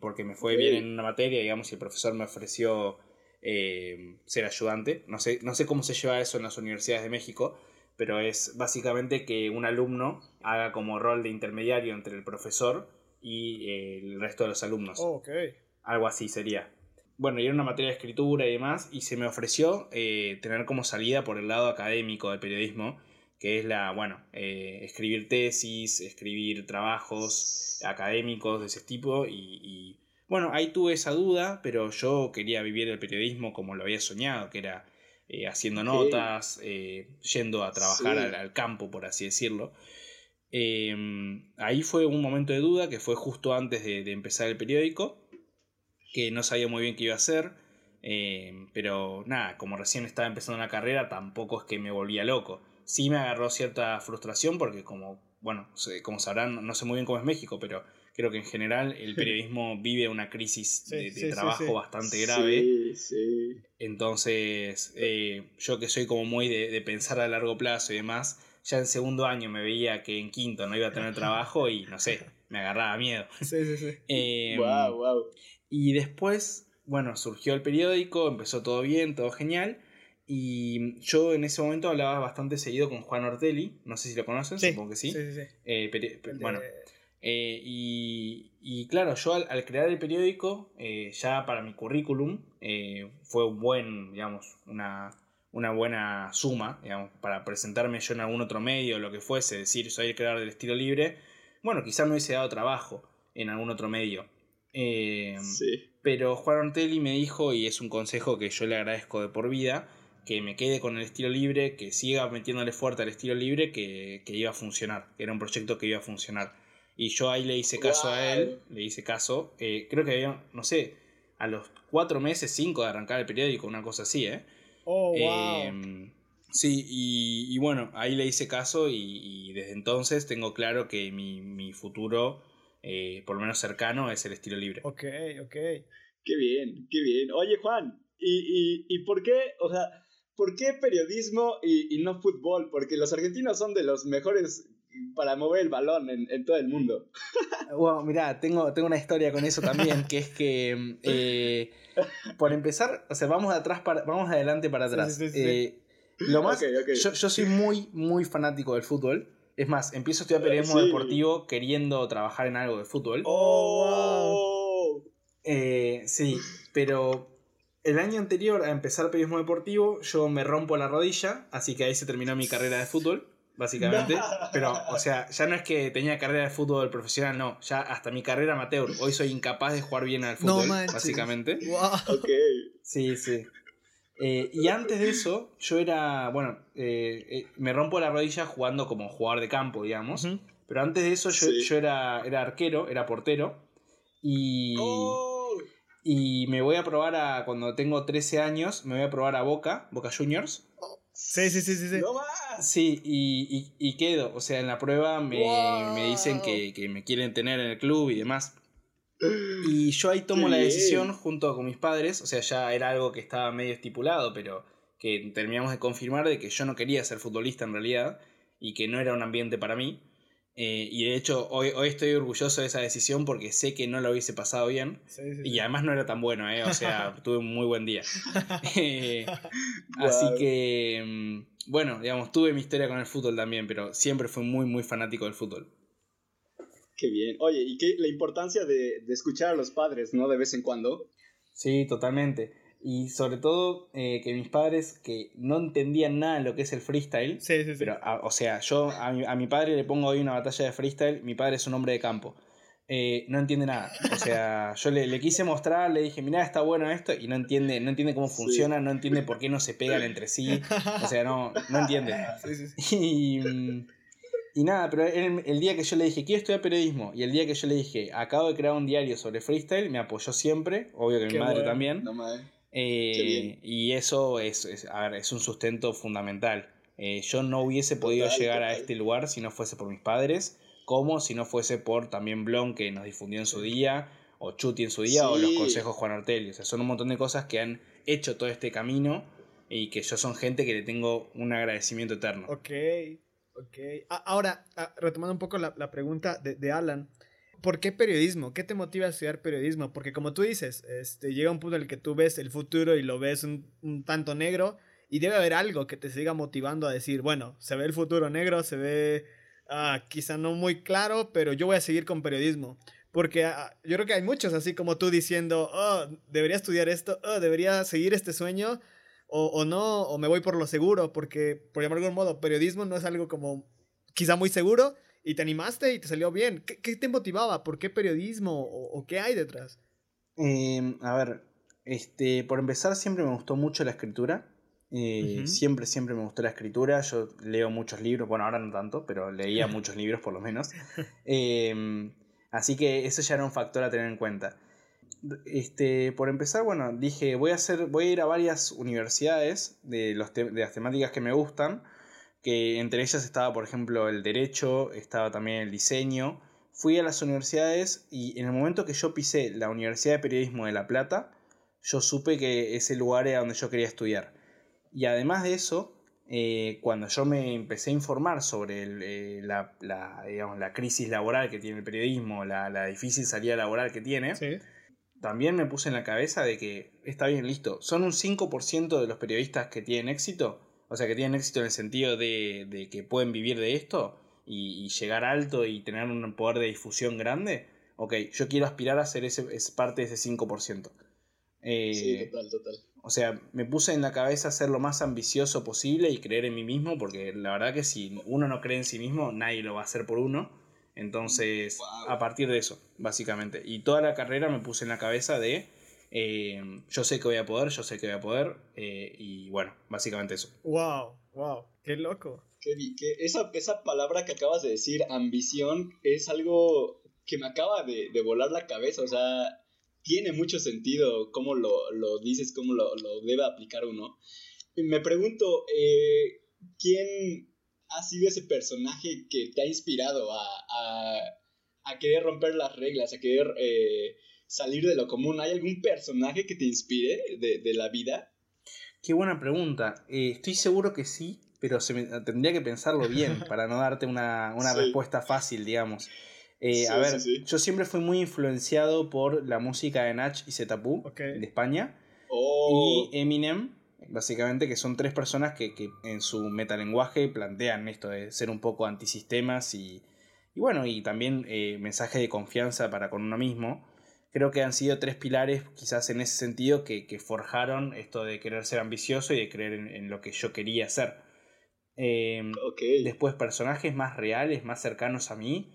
porque me fue bien en una materia, digamos, y el profesor me ofreció eh, ser ayudante. No sé, no sé cómo se lleva eso en las universidades de México, pero es básicamente que un alumno haga como rol de intermediario entre el profesor y eh, el resto de los alumnos. Oh, Algo así sería. Bueno, y era una materia de escritura y demás, y se me ofreció eh, tener como salida por el lado académico del periodismo, que es la, bueno, escribir tesis, escribir trabajos académicos de ese tipo y bueno, ahí tuve esa duda, pero yo quería vivir el periodismo como lo había soñado, que era eh, haciendo notas, eh, yendo a trabajar al, campo, por así decirlo. Em, ahí fue un momento de duda que fue justo antes de, empezar el periódico, que no sabía muy bien qué iba a hacer, em, pero nada, como recién estaba empezando la carrera, tampoco es que me volvía loco. Sí me agarró cierta frustración porque como, bueno, como sabrán, no sé muy bien cómo es México, pero creo que en general el periodismo vive una crisis de, trabajo bastante grave. Entonces, eh, yo que soy como muy de, pensar a largo plazo y demás, ya en segundo año me veía que en quinto no iba a tener trabajo y no sé, me agarraba miedo. Sí, sí, sí. wow, em, wow. Y después, bueno, surgió el periódico, empezó todo bien, todo genial. Y yo en ese momento hablaba bastante seguido con Juan Ortelli, no sé si lo conocen, supongo que sí. Sí, sí, sí. Eh, de- bueno, eh, y, y claro, yo al, al crear el periódico, eh, ya para mi currículum, eh, fue un buen, digamos, una, una buena suma, digamos, para presentarme yo en algún otro medio, lo que fuese, decir soy el creador del estilo libre. Bueno, quizá me hubiese dado trabajo en algún otro medio. Sí. pero Juan Ortelli me dijo, y es un consejo que yo le agradezco de por vida, que me quede con el estilo libre, que siga metiéndole fuerte al estilo libre, que, que iba a funcionar, que era un proyecto que iba a funcionar. Y yo ahí le hice caso a él, le hice caso, eh, creo que había, no sé, a los cuatro meses, cinco de arrancar el periódico, una cosa así, ¿eh? Oh, wow. Eh, sí, y, y bueno, ahí le hice caso y, y desde entonces tengo claro que mi, mi futuro, eh, por lo menos cercano, es el estilo libre. ok, ok. Qué bien, qué bien. Oye, Juan, ¿y, y, y por qué, o sea, por qué periodismo y, y no fútbol? Porque los argentinos son de los mejores para mover el balón en, en todo el mundo. Bueno, mirá, tengo, tengo una historia con eso también, que es que, eh, por empezar, o sea, vamos de atrás para, vamos de adelante para atrás. sí, sí, sí. Eh, lo más. Yo, yo soy muy, muy fanático del fútbol. Es más, empiezo a estudiar periodismo Sí. deportivo queriendo trabajar en algo de fútbol. ¡Oh! Eh, sí, pero el año anterior a empezar periodismo deportivo, yo me rompo la rodilla, así que ahí se terminó mi carrera de fútbol, básicamente. Pero, o sea, ya no es que tenía carrera de fútbol profesional, no, ya hasta mi carrera amateur. Hoy soy incapaz de jugar bien al No fútbol, manches. básicamente. Wow. Sí, sí. Eh, y antes de eso, yo era, bueno, eh, eh, me rompo la rodilla jugando como jugador de campo, digamos. Pero antes de eso yo, Sí. yo era, era arquero, era portero. Y, ¡Oh! y me voy a probar a, cuando tengo 13 años, me voy a probar a Boca, Boca Juniors. Sí, sí, sí, sí. sí. ¡No más! Sí, y, y- y quedo. O sea, en la prueba me, Wow. me dicen que, que me quieren tener en el club y demás. Y yo ahí tomo la decisión junto con mis padres, o sea, ya era algo que estaba medio estipulado, pero que terminamos de confirmar de que yo no quería ser futbolista en realidad y que no era un ambiente para mí. Eh, y de hecho, hoy, hoy estoy orgulloso de esa decisión porque sé que no lo hubiese pasado bien. Sí, sí, Y además no era tan bueno, ¿eh? O sea, tuve un muy buen día. Eh, Así que, mm, bueno, digamos, tuve mi historia con el fútbol también, pero siempre fui muy, muy fanático del fútbol. Qué bien. Oye, y qué la importancia de, de escuchar a los padres, ¿no? De vez en cuando. Sí, totalmente. Y sobre todo eh, que mis padres, que no entendían nada de lo que es el freestyle, Sí, sí, sí. pero, a- o sea, yo a mi, a mi padre le pongo hoy una batalla de freestyle, mi padre es un hombre de campo. Eh, no entiende nada. O sea, yo le, le quise mostrar, le dije, mirá, está bueno esto, y no entiende, no entiende cómo Sí. funciona, no entiende por qué no se pegan entre sí. O sea, no, no entiende. Sí, sí, sí. Y, mm, y nada, pero el, el día que yo le dije, quiero estudiar periodismo, y el día que yo le dije, acabo de crear un diario sobre freestyle, me apoyó siempre, obvio que mi madre bueno. también. No más. Eh, y eso es, es- a ver, es un sustento fundamental. Eh, yo no hubiese podido Total, llegar a este lugar si no fuese por mis padres, como si no fuese por también Blon que nos difundió en su día, o Chuti en su día, o los consejos Juan Ortelli. O sea, son un montón de cosas que han hecho todo este camino y que yo son gente que le tengo un agradecimiento eterno. Ok, ok. Ahora, retomando un poco la, la pregunta de, de Alan, ¿por qué periodismo? ¿Qué te motiva a estudiar periodismo? Porque como tú dices, este, llega un punto en el que tú ves el futuro y lo ves un, tanto negro y debe haber algo que te siga motivando a decir, bueno, se ve el futuro negro, se ve ah, quizá no muy claro, pero yo voy a seguir con periodismo. Porque ah, yo creo que hay muchos así como tú diciendo, oh, debería estudiar esto, oh, debería seguir este sueño, o, no, o me voy por lo seguro, porque, por llamarlo de algún modo, periodismo no es algo como quizá muy seguro, y te animaste y te salió bien. ¿Qué, qué te motivaba? ¿Por qué periodismo? ¿O, o qué hay detrás? Eh, a ver, este, por empezar siempre me gustó mucho la escritura. Eh. Siempre, siempre me gustó la escritura. Yo leo muchos libros, bueno, ahora no tanto, pero leía muchos libros por lo menos. Eh, así que eso ya era un factor a tener en cuenta. Este, por empezar, bueno, dije, voy a hacer, voy a ir a varias universidades de, los de las temáticas que me gustan, que entre ellas estaba, por ejemplo, el derecho, estaba también el diseño. Fui a las universidades y en el momento que yo pisé la Universidad de Periodismo de La Plata, yo supe que ese lugar era donde yo quería estudiar. Y además de eso, eh, cuando yo me empecé a informar sobre el, eh, la, la, digamos, la crisis laboral que tiene el periodismo, la, la difícil salida laboral que tiene, Sí. también me puse en la cabeza de que está bien, listo, son un 5% de los periodistas que tienen éxito, o sea, que tienen éxito en el sentido de, de que pueden vivir de esto y, llegar alto y tener un poder de difusión grande. Ok, yo quiero aspirar a ser ese, es parte de ese 5%. Eh, sí, total, total. O sea, me puse en la cabeza ser lo más ambicioso posible y creer en mí mismo, porque la verdad que si uno no cree en sí mismo, nadie lo va a hacer por uno. Entonces, a partir de eso, básicamente. Y toda la carrera me puse en la cabeza de, eh, yo sé que voy a poder, yo sé que voy a poder, eh, y bueno, básicamente eso. ¡Wow! ¡Wow! ¡Qué loco! esa, esa palabra que acabas de decir, ambición, es algo que me acaba de, volar la cabeza, o sea, tiene mucho sentido cómo lo, lo dices, cómo lo, lo, debe aplicar uno. Y me pregunto, eh, ¿quién ha sido ese personaje que te ha inspirado a, a, a querer romper las reglas, a querer eh, salir de lo común? ¿Hay algún personaje que te inspire de, de la vida? Qué buena pregunta. Eh, estoy seguro que sí, pero se tendría que pensarlo bien para no darte una, una respuesta fácil, digamos. Eh, a ver, yo siempre fui muy influenciado por la música de Nach y Zetapu de España oh. y Eminem, básicamente, que son tres personas que, que, en su metalenguaje plantean esto de ser un poco antisistemas y, y bueno, y también eh, mensaje de confianza para con uno mismo. Creo que han sido tres pilares, quizás en ese sentido, que, que forjaron esto de querer ser ambicioso y de creer en, en lo que yo quería hacer. Eh, Después, personajes más reales, más cercanos a mí.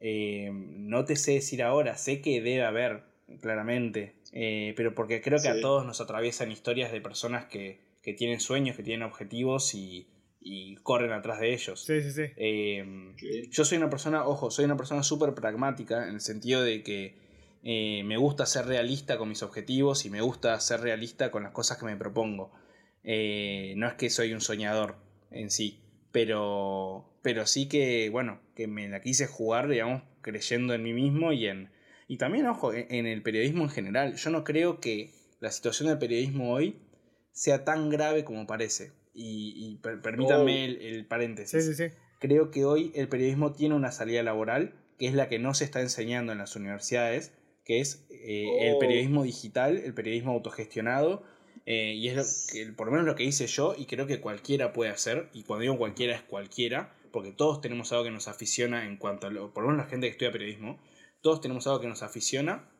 Eh, no te sé decir ahora, sé que debe haber, claramente. Eh, pero porque creo que a todos nos atraviesan historias de personas que, que tienen sueños, que tienen objetivos y, y corren atrás de ellos. Sí, sí, sí. Eh, yo soy una persona, ojo, soy una persona súper pragmática en el sentido de que me gusta ser realista con mis objetivos y me gusta ser realista con las cosas que me propongo. no es que soy un soñador, en sí. Pero, pero sí que, bueno, que me la quise jugar, digamos, creyendo en mí mismo y en... Y también, ojo, en el periodismo en general. Yo no creo que la situación del periodismo hoy sea tan grave como parece. Y, permítanme oh. el, paréntesis. Sí, sí, sí. Creo que hoy el periodismo tiene una salida laboral que es la que no se está enseñando en las universidades, que es eh, el oh. periodismo digital, el periodismo autogestionado, eh, y es lo que, por lo menos lo que hice yo y creo que cualquiera puede hacer. Y cuando digo cualquiera es cualquiera, porque todos tenemos algo que nos aficiona en cuanto a lo, por lo menos la gente que estudia periodismo, todos tenemos algo que nos aficiona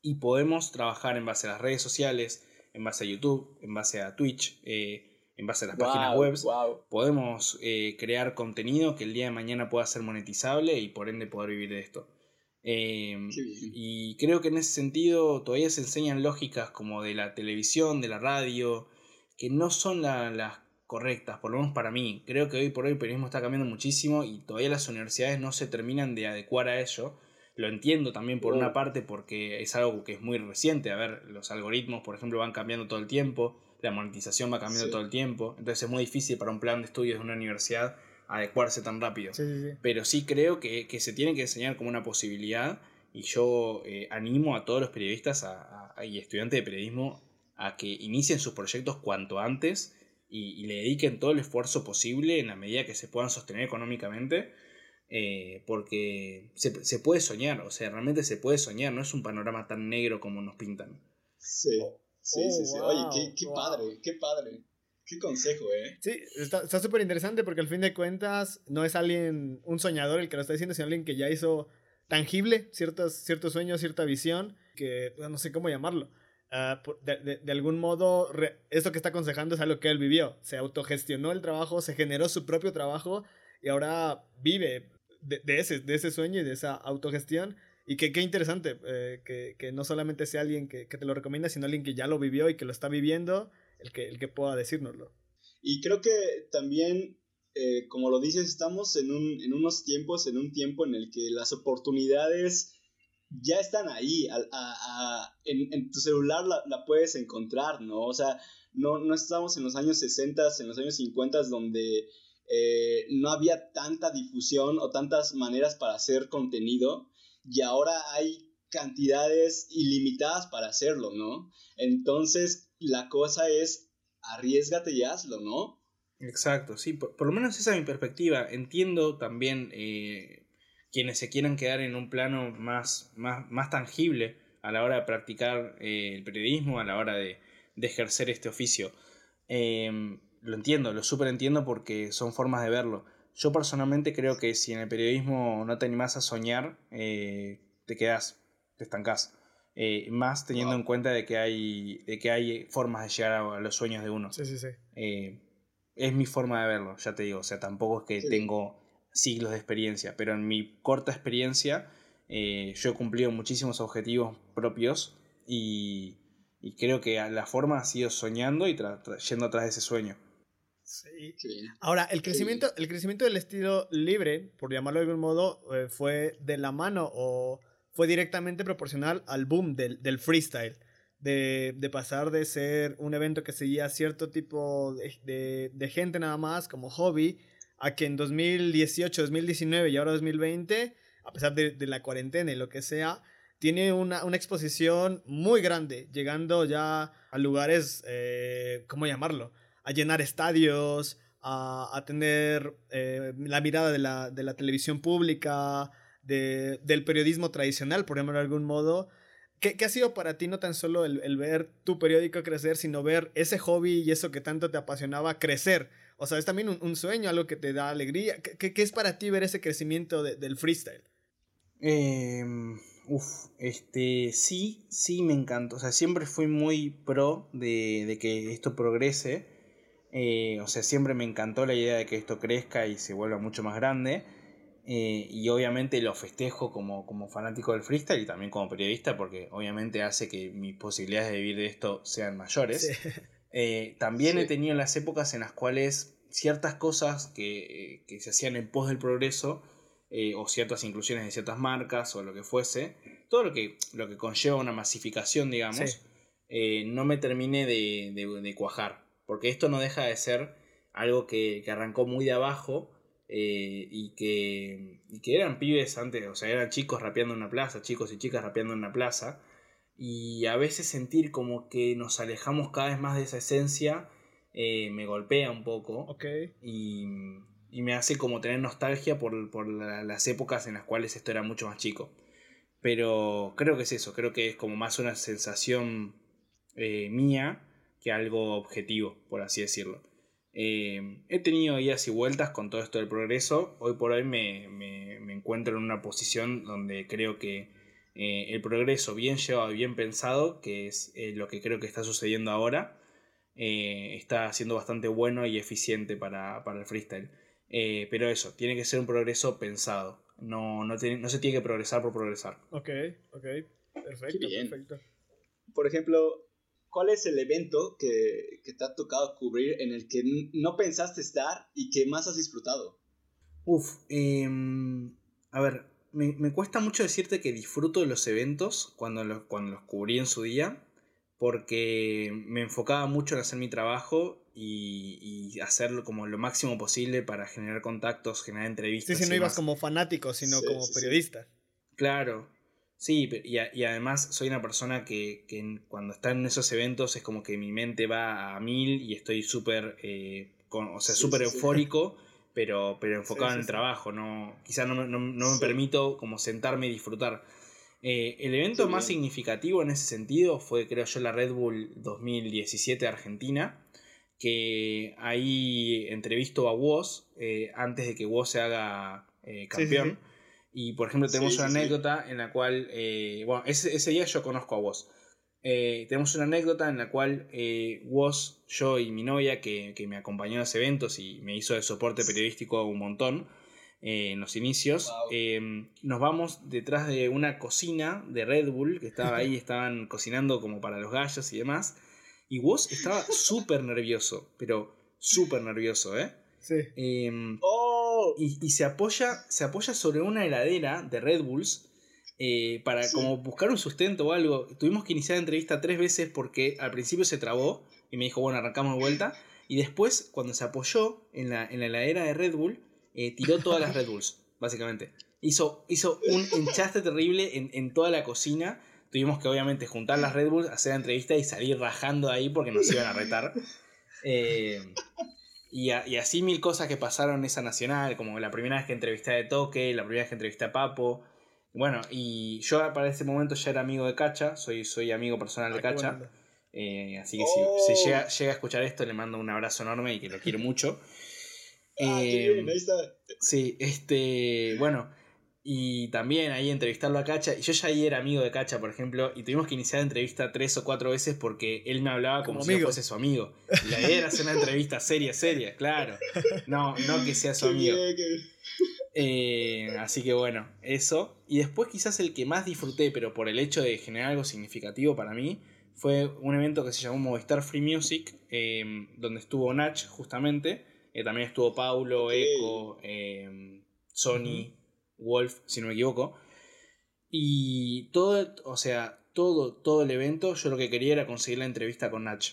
y podemos trabajar en base a las redes sociales, en base a YouTube, en base a Twitch, eh, en base a las páginas web. Podemos eh, crear contenido que el día de mañana pueda ser monetizable y por ende poder vivir de esto. Em, y creo que en ese sentido todavía se enseñan lógicas como de la televisión, de la radio, que no son las correctas, por lo menos para mí. Creo que hoy por hoy el periodismo está cambiando muchísimo y todavía las universidades no se terminan de adecuar a ello. Lo entiendo también por una parte porque es algo que es muy reciente. A ver, los algoritmos, por ejemplo, van cambiando todo el tiempo, la monetización va cambiando todo el tiempo. Entonces es muy difícil para un plan de estudios de una universidad adecuarse tan rápido. Pero sí creo que, se tiene que enseñar como una posibilidad y yo eh, animo a todos los periodistas y estudiantes de periodismo a que inicien sus proyectos cuanto antes y, le dediquen todo el esfuerzo posible en la medida que se puedan sostener económicamente. Eh, porque se, puede soñar, o sea, realmente se puede soñar, no es un panorama tan negro como nos pintan. Sí, sí, sí, sí. Oye, qué, qué padre, qué padre. Qué consejo, ¿eh? Sí, está súper interesante porque al fin de cuentas no es alguien, un soñador el que lo está diciendo, sino alguien que ya hizo tangible ciertos, ciertos sueños, cierta visión, que no sé cómo llamarlo. Ah, de, de, algún modo, esto que está aconsejando es algo que él vivió. Se autogestionó el trabajo, se generó su propio trabajo y ahora vive de, ese, de ese sueño y de esa autogestión. Y que qué interesante eh, que, que, no solamente sea alguien que, que, te lo recomienda, sino alguien que ya lo vivió y que lo está viviendo el que, el que pueda decírnoslo. Y creo que también, eh, como lo dices, estamos en, un, en unos tiempos, en un tiempo en el que las oportunidades ya están ahí, en, en, tu celular la, la, puedes encontrar, ¿no? O sea, no, no estamos en los años 60, en los años 50, donde eh, no había tanta difusión o tantas maneras para hacer contenido, y ahora hay cantidades ilimitadas para hacerlo, ¿no? Entonces, la cosa es arriesgate y hazlo, ¿no? Exacto, sí, por, lo menos esa es mi perspectiva. Entiendo también eh, quienes se quieran quedar en un plano más, más, más tangible. a la hora de practicar eh, el periodismo, a la hora de, de ejercer este oficio. Em, lo entiendo, lo súper entiendo porque son formas de verlo. Yo personalmente creo que si en el periodismo no te animás a soñar, eh, te quedas, te estancás. Eh, más teniendo en cuenta de que, hay, de que hay formas de llegar a, los sueños de uno. Sí, sí, sí. Eh, es mi forma de verlo, ya te digo. O sea, tampoco es que tengo siglos de experiencia, pero en mi corta experiencia yo he cumplido muchísimos objetivos propios y, y creo que la forma ha sido soñando y yendo atrás de ese sueño. Sí. Ahora, el crecimiento, el crecimiento del estilo libre, por llamarlo de algún modo, eh, fue de la mano o fue directamente proporcional al boom del, del freestyle. De, de, pasar de ser un evento que seguía cierto tipo de, de, gente nada más como hobby, a que en 2018, 2019 y ahora 2020, a pesar de, la cuarentena y lo que sea, tiene una, una, exposición muy grande, llegando ya a lugares, eh, ¿cómo llamarlo? a llenar estadios, a, tener eh, la mirada la, de la televisión pública, de, del periodismo tradicional, por llamarlo de algún modo. ¿Qué, ¿Qué, ha sido para ti no tan solo el, el, ver tu periódico crecer, sino ver ese hobby y eso que tanto te apasionaba crecer? O sea, es también un, un sueño, algo que te da alegría. ¿Qué, qué es para ti ver ese crecimiento de, del freestyle? Eh, este, sí, sí me encantó. O sea, siempre fui muy pro de, de que esto progrese. Eh, o sea, siempre me encantó la idea de que esto crezca y se vuelva mucho más grande. Eh, y obviamente lo festejo como, como fanático del freestyle y también como periodista porque obviamente hace que mis posibilidades de vivir de esto sean mayores. Eh, también he tenido las épocas en las cuales ciertas cosas que, que se hacían en pos del progreso o ciertas inclusiones de ciertas marcas o lo que fuese, todo lo que, lo que conlleva una masificación, digamos, no me termine de, de, de cuajar. Porque esto no deja de ser algo que, que arrancó muy de abajo eh, y, que, y que eran pibes antes, o sea, eran chicos rapeando en una plaza, chicos y chicas rapeando en una plaza. Y a veces sentir como que nos alejamos cada vez más de esa esencia eh, me golpea un poco. Okay. Y, y, me hace como tener nostalgia por, por las épocas en las cuales esto era mucho más chico. Pero creo que es eso, creo que es como más una sensación eh, mía que algo objetivo, por así decirlo. Eh, he tenido idas y vueltas con todo esto del progreso. Hoy por hoy me, encuentro en una posición donde creo que eh, el progreso bien llevado y bien pensado, que es eh, lo que creo que está sucediendo ahora, está siendo bastante bueno y eficiente para, el freestyle. pero eso, tiene que ser un progreso pensado. No, no, no, se tiene que progresar por progresar. Ok, ok. Perfecto, perfecto. Por ejemplo, ¿cuál es el evento que, te ha tocado cubrir en el que no pensaste estar y que más has disfrutado? Uf, em, a ver, me, cuesta mucho decirte que disfruto de los eventos cuando los, cuando los cubrí en su día, porque me enfocaba mucho en hacer mi trabajo y, hacerlo como lo máximo posible para generar contactos, generar entrevistas. Sí, sí, no ibas como fanático, sino como periodista. Claro, Sí, y, y, además soy una persona que, que, cuando está en esos eventos es como que mi mente va a mil y estoy súper, eh, o sea, súper eufórico, pero, pero enfocado en el trabajo, no, quizás no, no, no me permito como sentarme y disfrutar. Eh, el evento más significativo en ese sentido fue, creo yo, la Red Bull 2017 Argentina, que ahí entrevisto a Woz eh, antes de que Woz se haga campeón. Y por ejemplo, tenemos una anécdota en la cual, eh, bueno, ese, ese, día yo conozco a vos. Eh, tenemos una anécdota en la cual eh, vos, yo y mi novia, que, que, me acompañó a los eventos y me hizo de soporte periodístico un montón en los inicios, nos vamos detrás de una cocina de Red Bull que estaba ahí, estaban cocinando como para los gallos y demás. Y vos estaba súper nervioso, pero súper nervioso, ¿eh? Sí. Em, Y, se, apoya, se apoya sobre una heladera de Red Bulls eh, para como buscar un sustento o algo. Tuvimos que iniciar la entrevista tres veces porque al principio se trabó y me dijo, bueno, arrancamos de vuelta. Y después, cuando se apoyó en la, en la heladera de Red Bull, eh, tiró todas las Red Bulls, básicamente. Hizo, hizo un enchaste terrible en, en toda la cocina. Tuvimos que obviamente juntar las Red Bulls, hacer la entrevista y salir rajando ahí porque nos iban a retar. Eh, y, así mil cosas que pasaron en esa nacional, como la primera vez que entrevisté a De Toque, la primera vez que entrevisté a Papo. Bueno, y yo para ese momento ya era amigo de Cacha, soy, soy amigo personal de Ah, Cacha. eh, así que Oh. si, si llega, llega a escuchar esto, le mando un abrazo enorme y que lo quiero mucho. Ah, qué Eh, bien, ahí está. Sí, este, bueno, y también ahí entrevistarlo a Cacha, y yo ya ahí era amigo de Cacha, por ejemplo, y tuvimos que iniciar la entrevista tres o cuatro veces porque él me hablaba como, Como si yo fuese su amigo. Y la idea era hacer una entrevista seria, seria, claro. No, no que sea su amigo. Eh, así que bueno, eso. Y después quizás el que más disfruté, pero por el hecho de generar algo significativo para mí, fue un evento que se llamó Movistar Free Music, eh, donde estuvo Nach justamente. Eh, también estuvo Paulo, Ok. Echo, eh, Sony, Wolf, si no me equivoco. Y todo, o sea, todo, todo el evento, yo lo que quería era conseguir la entrevista con Nach.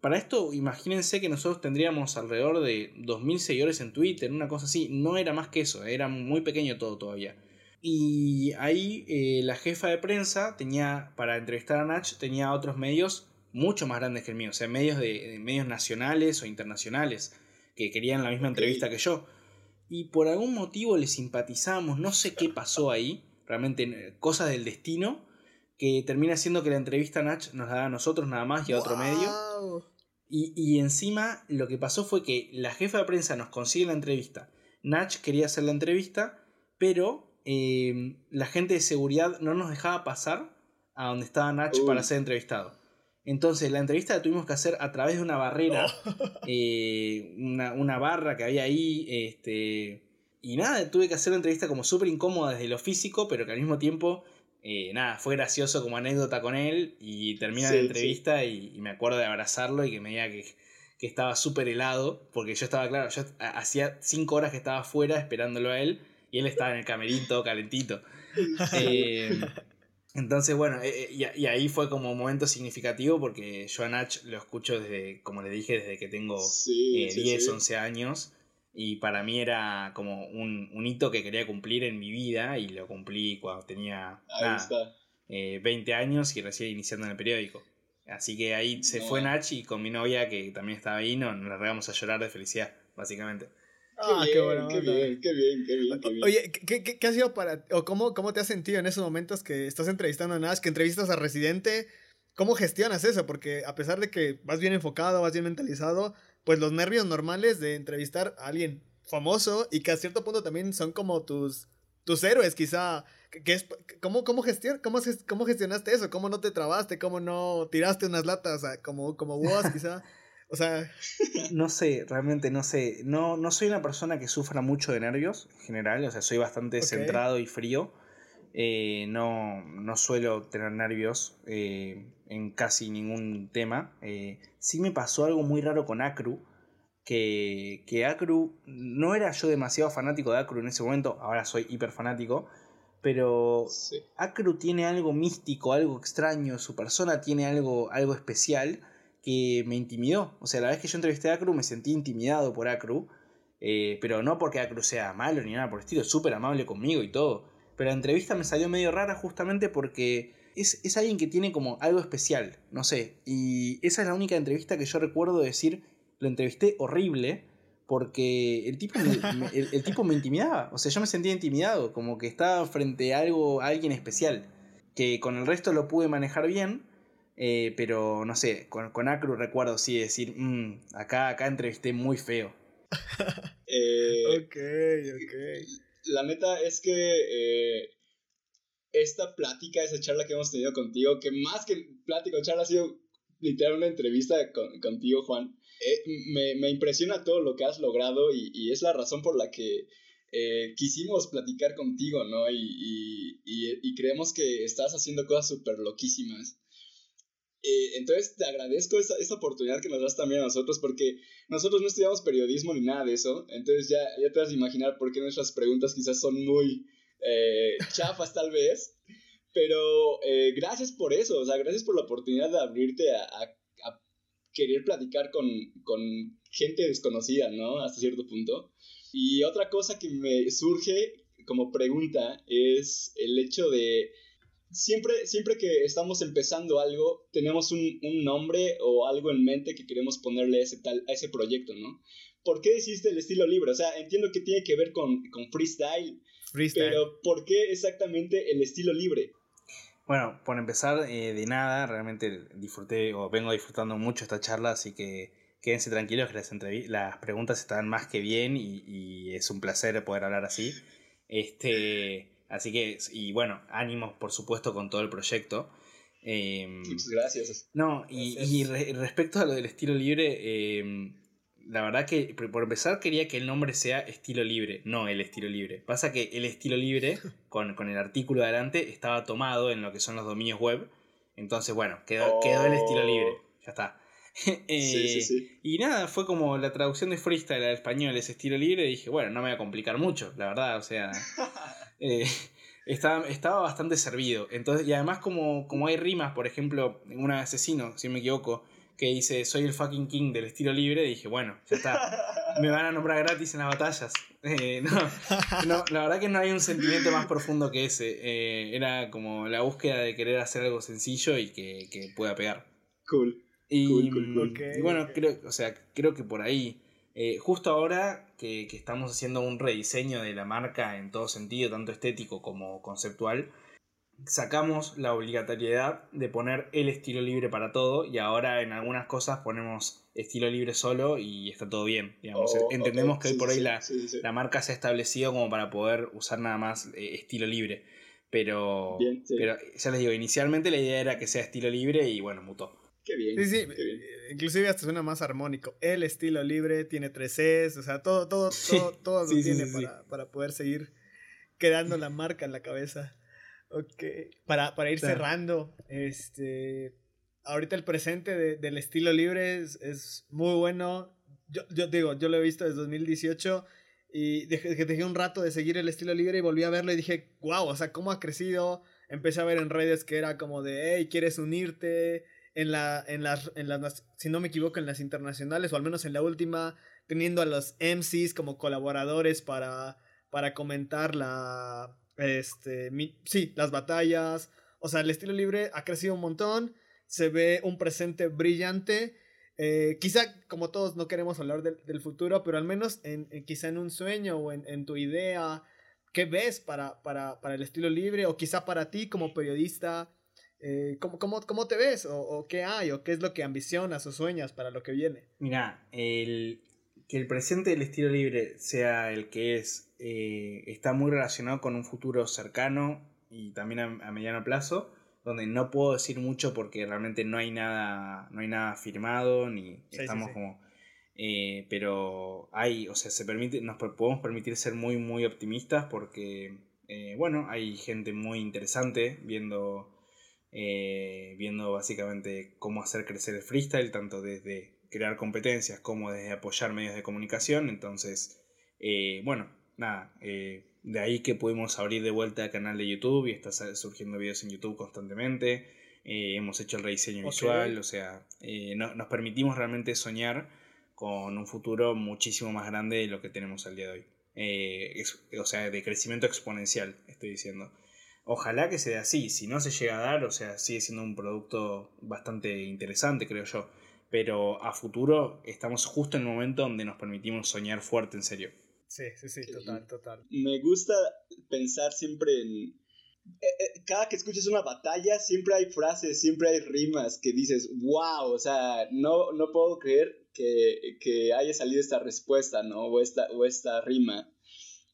Para esto, imagínense que nosotros tendríamos alrededor de 2.000 seguidores en Twitter, una cosa así. No era más que eso, era muy pequeño todo todavía. Y ahí eh, la jefa de prensa tenía, para entrevistar a Nach, tenía otros medios mucho más grandes que el mío, o sea, medios de, de medios nacionales o internacionales que querían la misma entrevista que yo. Y por algún motivo le simpatizamos, no sé qué pasó ahí, realmente eh, cosas del destino, que termina siendo que la entrevista a Nach nos la da a nosotros nada más y a otro medio. Y, y encima lo que pasó fue que la jefa de prensa nos consigue la entrevista. Nach quería hacer la entrevista, pero eh, la gente de seguridad no nos dejaba pasar a donde estaba Nach para ser entrevistado. Entonces la entrevista la tuvimos que hacer a través de una barrera, eh, una, una barra que había ahí. Este, y nada, tuve que hacer la entrevista como súper incómoda desde lo físico, pero que al mismo tiempo, eh, nada, fue gracioso como anécdota con él. Y termina Sí, la sí. entrevista y, y me acuerdo de abrazarlo y que me diga que, que estaba súper helado, porque yo estaba, claro, yo ha- hacía cinco horas que estaba afuera esperándolo a él y él estaba en el camerín todo calentito. Eh, entonces, bueno, eh, eh, y, y ahí fue como un momento significativo porque yo a Nach lo escucho desde, como le dije, desde que tengo Sí, eh, sí, 10, sí. 11 años. Y para mí era como un, un hito que quería cumplir en mi vida y lo cumplí cuando tenía nada, está. eh, 20 años y recién iniciando en el periódico. Así que ahí se No. fue Nach y con mi novia, que también estaba ahí, nos, nos regamos a llorar de felicidad, básicamente. Ah, qué qué bien, qué bien, qué bien, qué bien, qué bien. Oye, ¿qué, qué, qué ha sido para o cómo, cómo te has sentido en esos momentos que estás entrevistando a Nash, que entrevistas a Residente? ¿Cómo gestionas eso? Porque a pesar de que vas bien enfocado, vas bien mentalizado, pues los nervios normales de entrevistar a alguien famoso y que a cierto punto también son como tus, tus héroes, quizá. que- es, ¿cómo, cómo, gestion, cómo, ¿Cómo gestionaste eso? ¿Cómo no te trabaste? ¿Cómo no tiraste unas latas como, como vos, quizá? O sea, No sé, realmente no sé. No, no soy una persona que sufra mucho de nervios en general, o sea, soy bastante centrado y frío. Eh, no, no suelo tener nervios eh, en casi ningún tema. Eh, sí me pasó algo muy raro con Acru, que, que Acru, no era yo demasiado fanático de Acru en ese momento, ahora soy hiper fanático, pero Sí. Acru tiene algo místico, algo extraño, su persona tiene algo, algo especial que me intimidó. O sea, la vez que yo entrevisté a Acru me sentí intimidado por Acru, eh, pero no porque Acru sea malo ni nada por el estilo, es súper amable conmigo y todo. Pero la entrevista me salió medio rara justamente porque es, es alguien que tiene como algo especial, no sé. Y esa es la única entrevista que yo recuerdo decir, lo entrevisté horrible. Porque el tipo, me, me- el, el tipo me intimidaba. O sea, yo me sentía intimidado. Como que estaba frente a algo, a alguien especial. Que con el resto lo pude manejar bien. Eh, pero no sé, con, con Acru recuerdo sí decir, "Mm, acá, acá entrevisté muy feo. Eh, ok, ok. la neta es que eh, esta plática, esa charla que hemos tenido contigo, que más que plática o charla ha sido literal una entrevista con- contigo, Juan, eh, me, me impresiona todo lo que has logrado y, y es la razón por la que eh, quisimos platicar contigo, ¿no? Y, y- y- y creemos que estás haciendo cosas súper loquísimas. Eh, entonces te agradezco esta, esta oportunidad que nos das también a nosotros porque nosotros no estudiamos periodismo ni nada de eso, entonces ya, ya te vas a imaginar por qué nuestras preguntas quizás son muy eh, chafas tal vez, pero eh, gracias por eso, o sea, gracias por la oportunidad de abrirte a, a- a querer platicar con, con gente desconocida, ¿no? Hasta cierto punto. Y otra cosa que me surge como pregunta es el hecho de siempre, siempre que estamos empezando algo, tenemos un, un nombre o algo en mente que queremos ponerle a ese, tal, a ese proyecto, ¿no? ¿por qué decidiste el estilo libre? O sea, entiendo que tiene que ver con, con freestyle, Freestyle. pero ¿por qué exactamente el estilo libre? Bueno, por empezar, eh, de nada, realmente disfruté o vengo disfrutando mucho esta charla, así que quédense tranquilos que las, las preguntas están más que bien y, y es un placer poder hablar así. Este, así que, y bueno, ánimos por supuesto con todo el proyecto. Em, Muchas gracias. no, y, Gracias. y re- respecto a lo del estilo libre, em, la verdad que por empezar quería que el nombre sea estilo libre, no el estilo libre. Pasa que el estilo libre, con, con el artículo de adelante, estaba tomado en lo que son los dominios web. Entonces, bueno, quedó, quedó el estilo libre. Ya está. Eh, sí, sí, sí. Y nada, fue como la traducción de freestyle al español es estilo libre. Y dije, bueno, no me voy a complicar mucho, la verdad. O sea, eh, estaba, estaba bastante servido. Entonces, y además, como, como hay rimas, por ejemplo, en una de asesino, si no me equivoco, que dice soy el fucking king del estilo libre, dije, bueno, ya está. Me van a nombrar gratis en las batallas. Eh, no, no, la verdad que no hay un sentimiento más profundo que ese. Eh, era como la búsqueda de querer hacer algo sencillo y que, que pueda pegar. Cool. Y, Cool, cool, cool. y bueno, creo, o sea, creo que por ahí, eh, justo ahora que, que estamos haciendo un rediseño de la marca en todo sentido, tanto estético como conceptual, sacamos la obligatoriedad de poner el estilo libre para todo y ahora en algunas cosas ponemos estilo libre solo y está todo bien. Digamos. Oh, Entendemos que hoy sí, por hoy sí, la, sí, la marca se ha establecido como para poder usar nada más eh, estilo libre. Pero, Bien, pero ya les digo, inicialmente la idea era que sea estilo libre y bueno, mutó. Qué bien. Sí, sí, qué bien. eh, inclusive hasta suena más armónico. El estilo libre tiene tres Cs, o sea, todo, todo, todo, todo Sí, lo tiene para, para poder seguir quedando la marca en la cabeza. Ok, para, para ir cerrando, este, ahorita el presente de- del estilo libre es, es muy bueno. Yo, yo digo, yo lo he visto desde 2018 y dejé, dejé un rato de seguir el estilo libre y volví a verlo y dije, wow, o sea, cómo ha crecido. Empecé a ver en redes que era como de, hey, ¿quieres unirte? En, la, en, las, en las, si no me equivoco, en las internacionales, o al menos en la última, teniendo a los MCs como colaboradores para, para comentar la, este, sí, las batallas. O sea, el estilo libre ha crecido un montón, se ve un presente brillante. Eh, quizá, como todos, no queremos hablar del, futuro, pero al menos en, en- quizá en un sueño o en, en tu idea, ¿qué ves para, para, para el estilo libre? O quizá para ti como periodista, eh, ¿cómo, cómo, cómo te ves? O, o qué hay? ¿O qué es lo que ambicionas o sueñas para lo que viene? Mira, el, que el presente del estilo libre sea el que es, eh, está muy relacionado con un futuro cercano y también a, a mediano plazo, donde no puedo decir mucho porque realmente no hay nada, no hay nada firmado, ni Sí, estamos sí. como... eh, pero hay, o sea, se permite, nos podemos permitir ser muy, muy optimistas porque, eh, bueno, hay gente muy interesante viendo, eh, viendo básicamente cómo hacer crecer el freestyle, tanto desde crear competencias como desde apoyar medios de comunicación. Entonces, eh, bueno, nada, eh, de ahí que pudimos abrir de vuelta el canal de YouTube y está surgiendo videos en YouTube constantemente. Eh, hemos hecho el rediseño visual, o sea, no- nos permitimos realmente soñar con un futuro muchísimo más grande de lo que tenemos al día de hoy. Es- o sea, de crecimiento exponencial, estoy diciendo. Ojalá que sea así, si no se llega a dar, o sea, sigue siendo un producto bastante interesante, creo yo. Pero a futuro estamos justo en el momento donde nos permitimos soñar fuerte, en serio. Sí, sí, sí, total, total. Me gusta pensar siempre en... eh, eh, Cada que escuchas una batalla, siempre hay frases, siempre hay rimas que dices, wow, o sea, no, no puedo creer que, que haya salido esta respuesta, ¿no? O esta, o esta rima.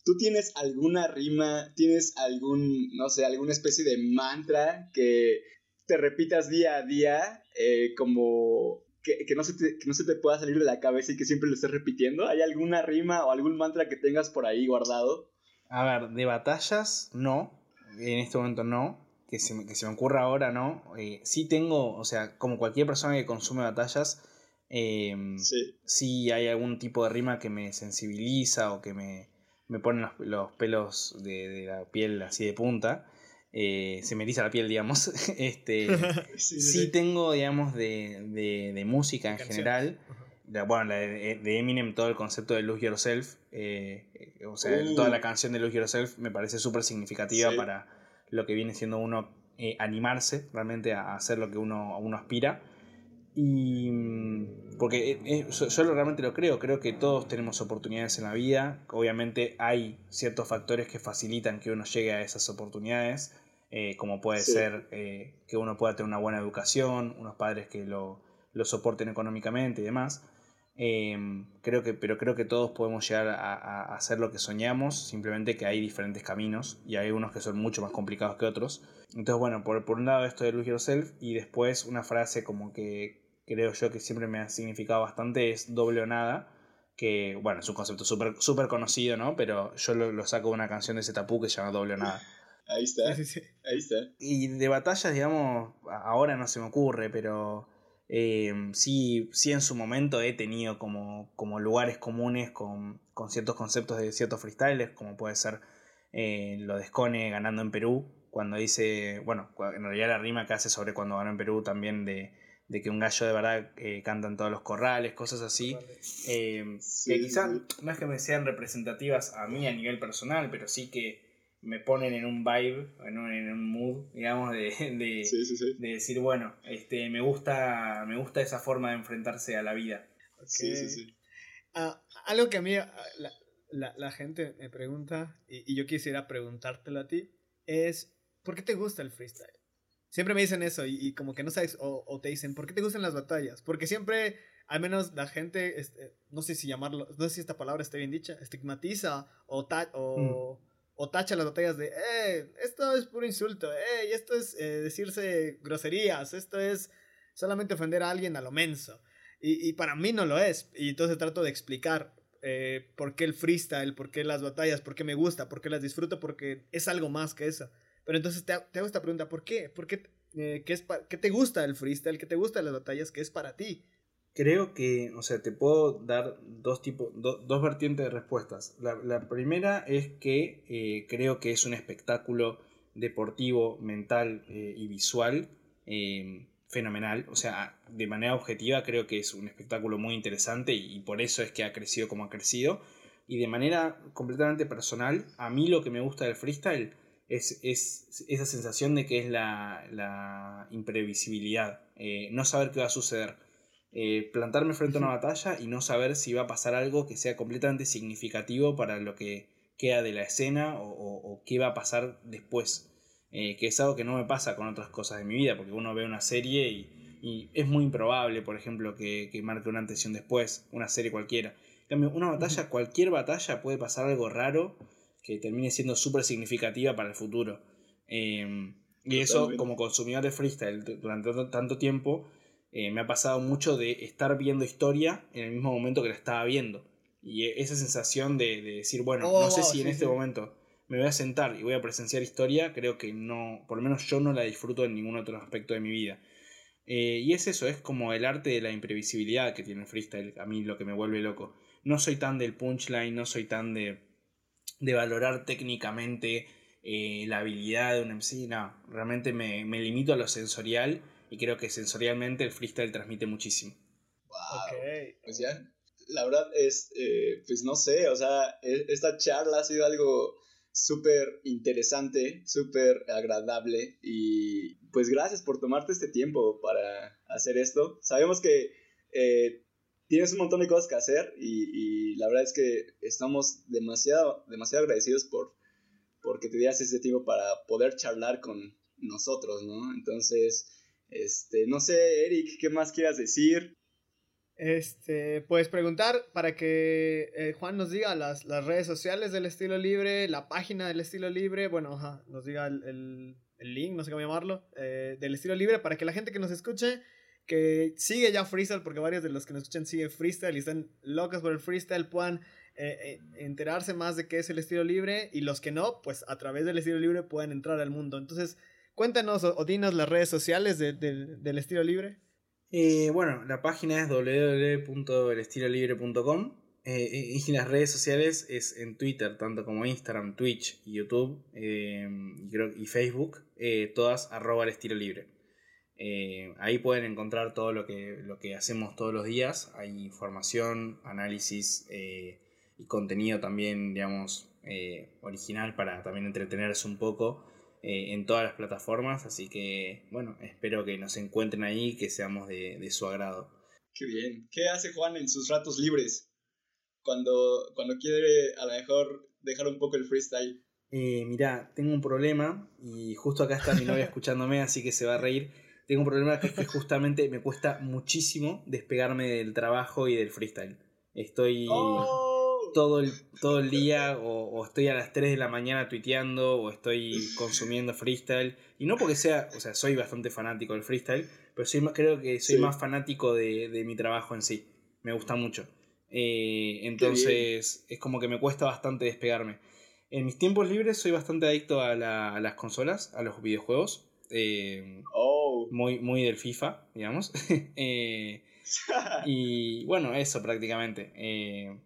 ¿Tú tienes alguna rima, tienes algún, no sé, alguna especie de mantra que te repitas día a día, eh, como que, que no se te, que no se te pueda salir de la cabeza y que siempre lo estés repitiendo? ¿Hay alguna rima o algún mantra que tengas por ahí guardado? A ver, de batallas, no. En este momento no. Que se me, que se me ocurra ahora, no. Eh, sí tengo, o sea, como cualquier persona que consume batallas, eh, Sí. sí hay algún tipo de rima que me sensibiliza o que me, me pone los, los pelos de, de la piel así de punta. Eh, se me eriza la piel, digamos. este, Sí, sí tengo, digamos, de, de, de música en general. La, bueno, la de, Eminem, todo el concepto de Lose Yourself. eh, o sea, Uh. toda la canción de Lose Yourself me parece súper significativa para lo que viene siendo uno eh, animarse realmente a hacer lo que uno, uno aspira. Y mm, porque eh, eh, yo, realmente lo creo, creo que todos tenemos oportunidades en la vida, obviamente hay ciertos factores que facilitan que uno llegue a esas oportunidades, eh, como puede ser que uno pueda tener una buena educación, unos padres que lo, lo soporten económicamente y demás. Em, creo que, pero creo que todos podemos llegar a, hacer lo que soñamos, simplemente que hay diferentes caminos y hay unos que son mucho más complicados que otros. Entonces, bueno, por, por un lado esto de Lose Yourself y después una frase como que creo yo que siempre me ha significado bastante es doble o nada, que bueno, es un concepto súper super conocido, ¿no? Pero yo lo, saco de una canción de Zetapu que se llama doble o nada. Ahí está, ahí está. Y de batallas, digamos, ahora no se me ocurre, pero Em, sí, sí, en su momento he tenido como, como lugares comunes con, con, ciertos conceptos de ciertos freestyles, como puede ser eh, lo de Scone ganando en Perú, cuando dice, bueno, en realidad la rima que hace sobre cuando ganó en Perú también de, de que un gallo de verdad eh, canta en todos los corrales, cosas así, em, que quizás no es que me sean representativas a mí a nivel personal, pero sí que me ponen en un vibe, en un, en un mood, digamos, de, de, de, decir, bueno, este, me gusta, me gusta esa forma de enfrentarse a la vida. Sí, sí, sí. Ah, algo que a mí ah, la, la, la gente me pregunta, y, y, yo quisiera preguntártelo a ti, es, ¿por qué te gusta el freestyle? Siempre me dicen eso, y, y como que no sabes, o, o, te dicen, ¿por qué te gustan las batallas? Porque siempre, al menos la gente, este, no sé si llamarlo, no sé si esta palabra está bien dicha, estigmatiza o... Ta, o mm o tacha las batallas de, eh, esto es puro insulto, eh, esto es eh, decirse groserías, esto es solamente ofender a alguien a lo menso. Y, y para mí no lo es. Y entonces trato de explicar eh, por qué el freestyle, por qué las batallas, por qué me gusta, por qué las disfruto, porque es algo más que eso. Pero entonces te, hago esta pregunta, ¿por qué? ¿Por qué, qué, es ¿Qué te gusta el freestyle? ¿Qué te gusta las batallas? ¿Qué es para ti? Creo que, o sea, te puedo dar dos, tipos, dos vertientes de respuestas. La, primera es que eh, creo que es un espectáculo deportivo, mental eh, y visual fenomenal. O sea, de manera objetiva creo que es un espectáculo muy interesante y, por eso es que ha crecido como ha crecido. Y de manera completamente personal, a mí lo que me gusta del freestyle es, es esa sensación de que es la, la imprevisibilidad, eh, no saber qué va a suceder eh, plantarme frente a una batalla y no saber si va a pasar algo que sea completamente significativo para lo que queda de la escena o, qué va a pasar después. Eh, que es algo que no me pasa con otras cosas de mi vida, porque uno ve una serie y, es muy improbable, por ejemplo, que, marque una antes y un después, una serie cualquiera. En cambio, una batalla, cualquier batalla puede pasar algo raro que termine siendo súper significativa para el futuro. Em, y eso, como consumidor de freestyle durante tanto tiempo, eh, me ha pasado mucho de estar viendo historia en el mismo momento que la estaba viendo. Y e, esa sensación de, decir, bueno, no sé oh, si en este momento me voy a sentar y voy a presenciar historia, creo que no, por lo menos yo no la disfruto en ningún otro aspecto de mi vida. Eh, y es eso, es como el arte de la imprevisibilidad que tiene el freestyle, a mí lo que me vuelve loco. No soy tan del punchline, no soy tan de, de valorar técnicamente eh, la habilidad de un MC, no, realmente me, me limito a lo sensorial y creo que sensorialmente el freestyle transmite muchísimo. Wow. Pues ya, la verdad es, eh, pues no sé, o sea, e, esta charla ha sido algo súper interesante, súper agradable y pues gracias por tomarte este tiempo para hacer esto. Sabemos que eh, tienes un montón de cosas que hacer y, la verdad es que estamos demasiado, demasiado agradecidos por porque te dieras este tiempo para poder charlar con nosotros, ¿no? Entonces, este, no sé, Eric, ¿qué más quieras decir? Este, puedes preguntar para que eh, Juan nos diga las, redes sociales del estilo libre, la página del estilo libre, bueno, nos diga el, link, no sé cómo llamarlo, eh, del estilo libre, para que la gente que nos escuche, que sigue ya freestyle, porque varios de los que nos escuchan siguen freestyle y están locos por el freestyle, puedan eh, enterarse más de qué es el estilo libre y los que no, pues a través del estilo libre pueden entrar al mundo. Entonces, Cuéntanos o, dinos las redes sociales del estilo libre. Eh, bueno, la página es www.elestilolibre.com eh, y las redes sociales es en Twitter, tanto como Instagram, Twitch, YouTube eh, y, Facebook, todas arroba el estilo libre. Ahí pueden encontrar todo lo que, lo que hacemos todos los días. Hay información, análisis y contenido también, digamos, original para también entretenerse un poco. eh, en todas las plataformas, así que bueno, espero que nos encuentren ahí, que seamos de, de su agrado. Qué bien. ¿Qué hace Juan en sus ratos libres? Cuando, cuando quiere a lo mejor dejar un poco el freestyle. Eh, mirá, tengo un problema y justo acá está mi novia escuchándome, así que se va a reír. Tengo un problema que es que justamente me cuesta muchísimo despegarme del trabajo y del freestyle. Estoy ¡Oh! todo, el, todo el día o, o estoy a las 3 de la mañana tuiteando o estoy consumiendo freestyle. Y no porque sea, o sea, soy bastante fanático del freestyle, pero soy más, creo que soy Sí. más fanático de, de mi trabajo en sí. Me gusta mucho. Eh, entonces es como que me cuesta bastante despegarme. En mis tiempos libres soy bastante adicto a, la- a las consolas, a los videojuegos. eh, Oh. Muy, muy del FIFA, digamos. Eh, y bueno, eso prácticamente. Eh,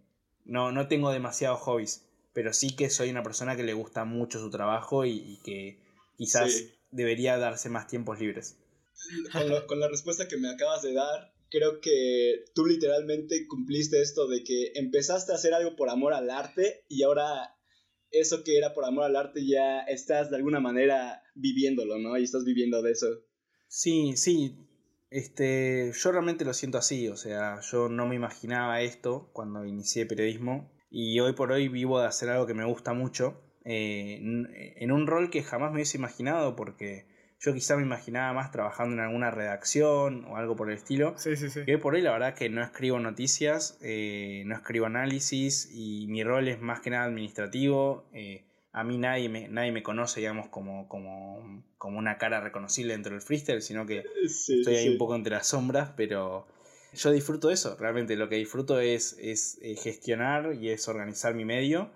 no, no tengo demasiados hobbies, pero sí que soy una persona que le gusta mucho su trabajo y, y que quizás Sí. debería darse más tiempos libres. con, lo- con la respuesta que me acabas de dar, creo que tú literalmente cumpliste esto de que empezaste a hacer algo por amor al arte y ahora eso que era por amor al arte ya estás de alguna manera viviéndolo, ¿no? Y estás viviendo de eso. Sí, sí. Este, yo realmente lo siento así, o sea, yo no me imaginaba esto cuando inicié periodismo y hoy por hoy vivo de hacer algo que me gusta mucho, eh, en un rol que jamás me hubiese imaginado porque yo quizá me imaginaba más trabajando en alguna redacción o algo por el estilo. Sí, sí, sí. Que hoy por hoy la verdad que no escribo noticias, eh, no escribo análisis y mi rol es más que nada administrativo. eh, a mí nadie me, nadie me conoce, digamos, como, como, como una cara reconocible dentro del freestyle, sino que Sí, estoy ahí sí. un poco entre las sombras, pero yo disfruto eso. Realmente lo que disfruto es, es eh, gestionar y es organizar mi medio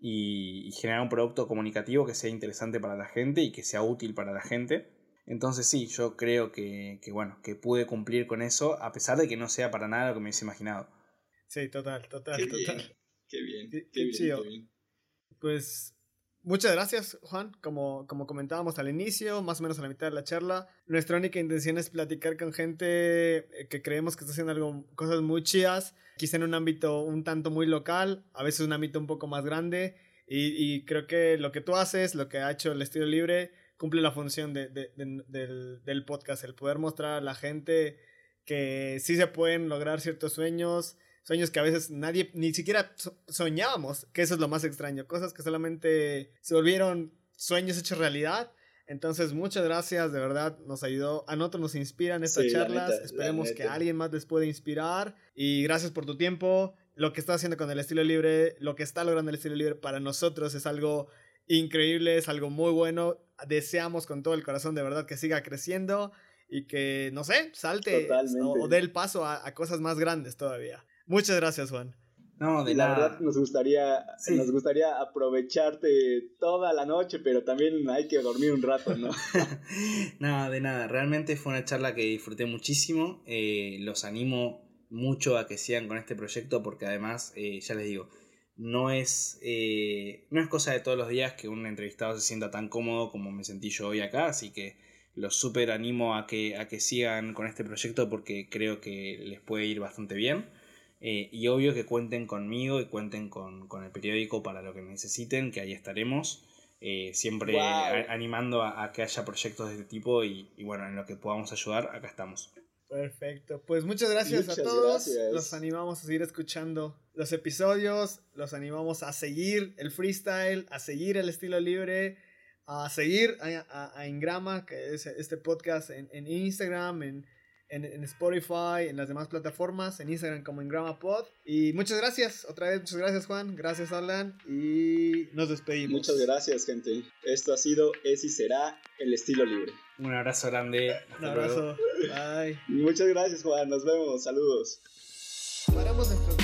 y, y generar un producto comunicativo que sea interesante para la gente y que sea útil para la gente. Entonces sí, yo creo que, que, bueno, que pude cumplir con eso, a pesar de que no sea para nada lo que me hubiese imaginado. Sí, total, total, Qué total. bien, qué bien, Qué- qué, qué bien, chido. qué bien. Pues muchas gracias, Juan. Como, como comentábamos al inicio, más o menos a la mitad de la charla, nuestra única intención es platicar con gente eh, que creemos que está haciendo algo, cosas muy chidas, quizá en un ámbito un tanto muy local, a veces un ámbito un poco más grande. Y, creo que lo que tú haces, lo que ha hecho el estilo libre, cumple la función de- de- de- del, del podcast, el poder mostrar a la gente que sí se pueden lograr ciertos sueños, sueños que a veces nadie, ni siquiera so- soñábamos, que eso es lo más extraño, cosas que solamente se volvieron sueños hechos realidad. Entonces, muchas gracias, de verdad, nos ayudó, a nosotros nos inspiran estas Sí, la charlas, neta, esperemos que a alguien más les pueda inspirar y gracias por tu tiempo, lo que estás haciendo con el estilo libre, lo que está logrando el estilo libre para nosotros es algo increíble, es algo muy bueno, deseamos con todo el corazón de verdad que siga creciendo y que, no sé, salte Totalmente. o, o dé el paso a, a cosas más grandes todavía. Muchas gracias, Juan. No, de la nada. verdad nos gustaría, Sí. nos gustaría aprovecharte toda la noche, pero también hay que dormir un rato, ¿no? nada, de nada. Realmente fue una charla que disfruté muchísimo. eh, los animo mucho a que sigan con este proyecto porque además, eh, ya les digo, no es, eh, no es cosa de todos los días que un entrevistado se sienta tan cómodo como me sentí yo hoy acá. Así que los súper animo a que, a que sigan con este proyecto porque creo que les puede ir bastante bien. Eh, y obvio que cuenten conmigo y cuenten con, con el periódico para lo que necesiten, que ahí estaremos. eh, siempre Wow. a- animando a, a que haya proyectos de este tipo y, y bueno, en lo que podamos ayudar, acá estamos. Perfecto. Pues muchas gracias Muchas a todos. gracias. Los animamos a seguir escuchando los episodios. Los animamos a seguir el freestyle, a seguir el estilo libre, a seguir a, a- a Ingrama, que es este podcast en, en Instagram, en, en- en Spotify, en las demás plataformas, en Instagram como Ingrama Pod. Y muchas gracias. Otra vez, muchas gracias, Juan. Gracias, Alan. Y nos despedimos. Muchas gracias, gente. Esto ha sido, es y será el estilo libre. Un abrazo grande. Un abrazo. Bye. Muchas gracias, Juan. Nos vemos. Saludos. Paramos nuestros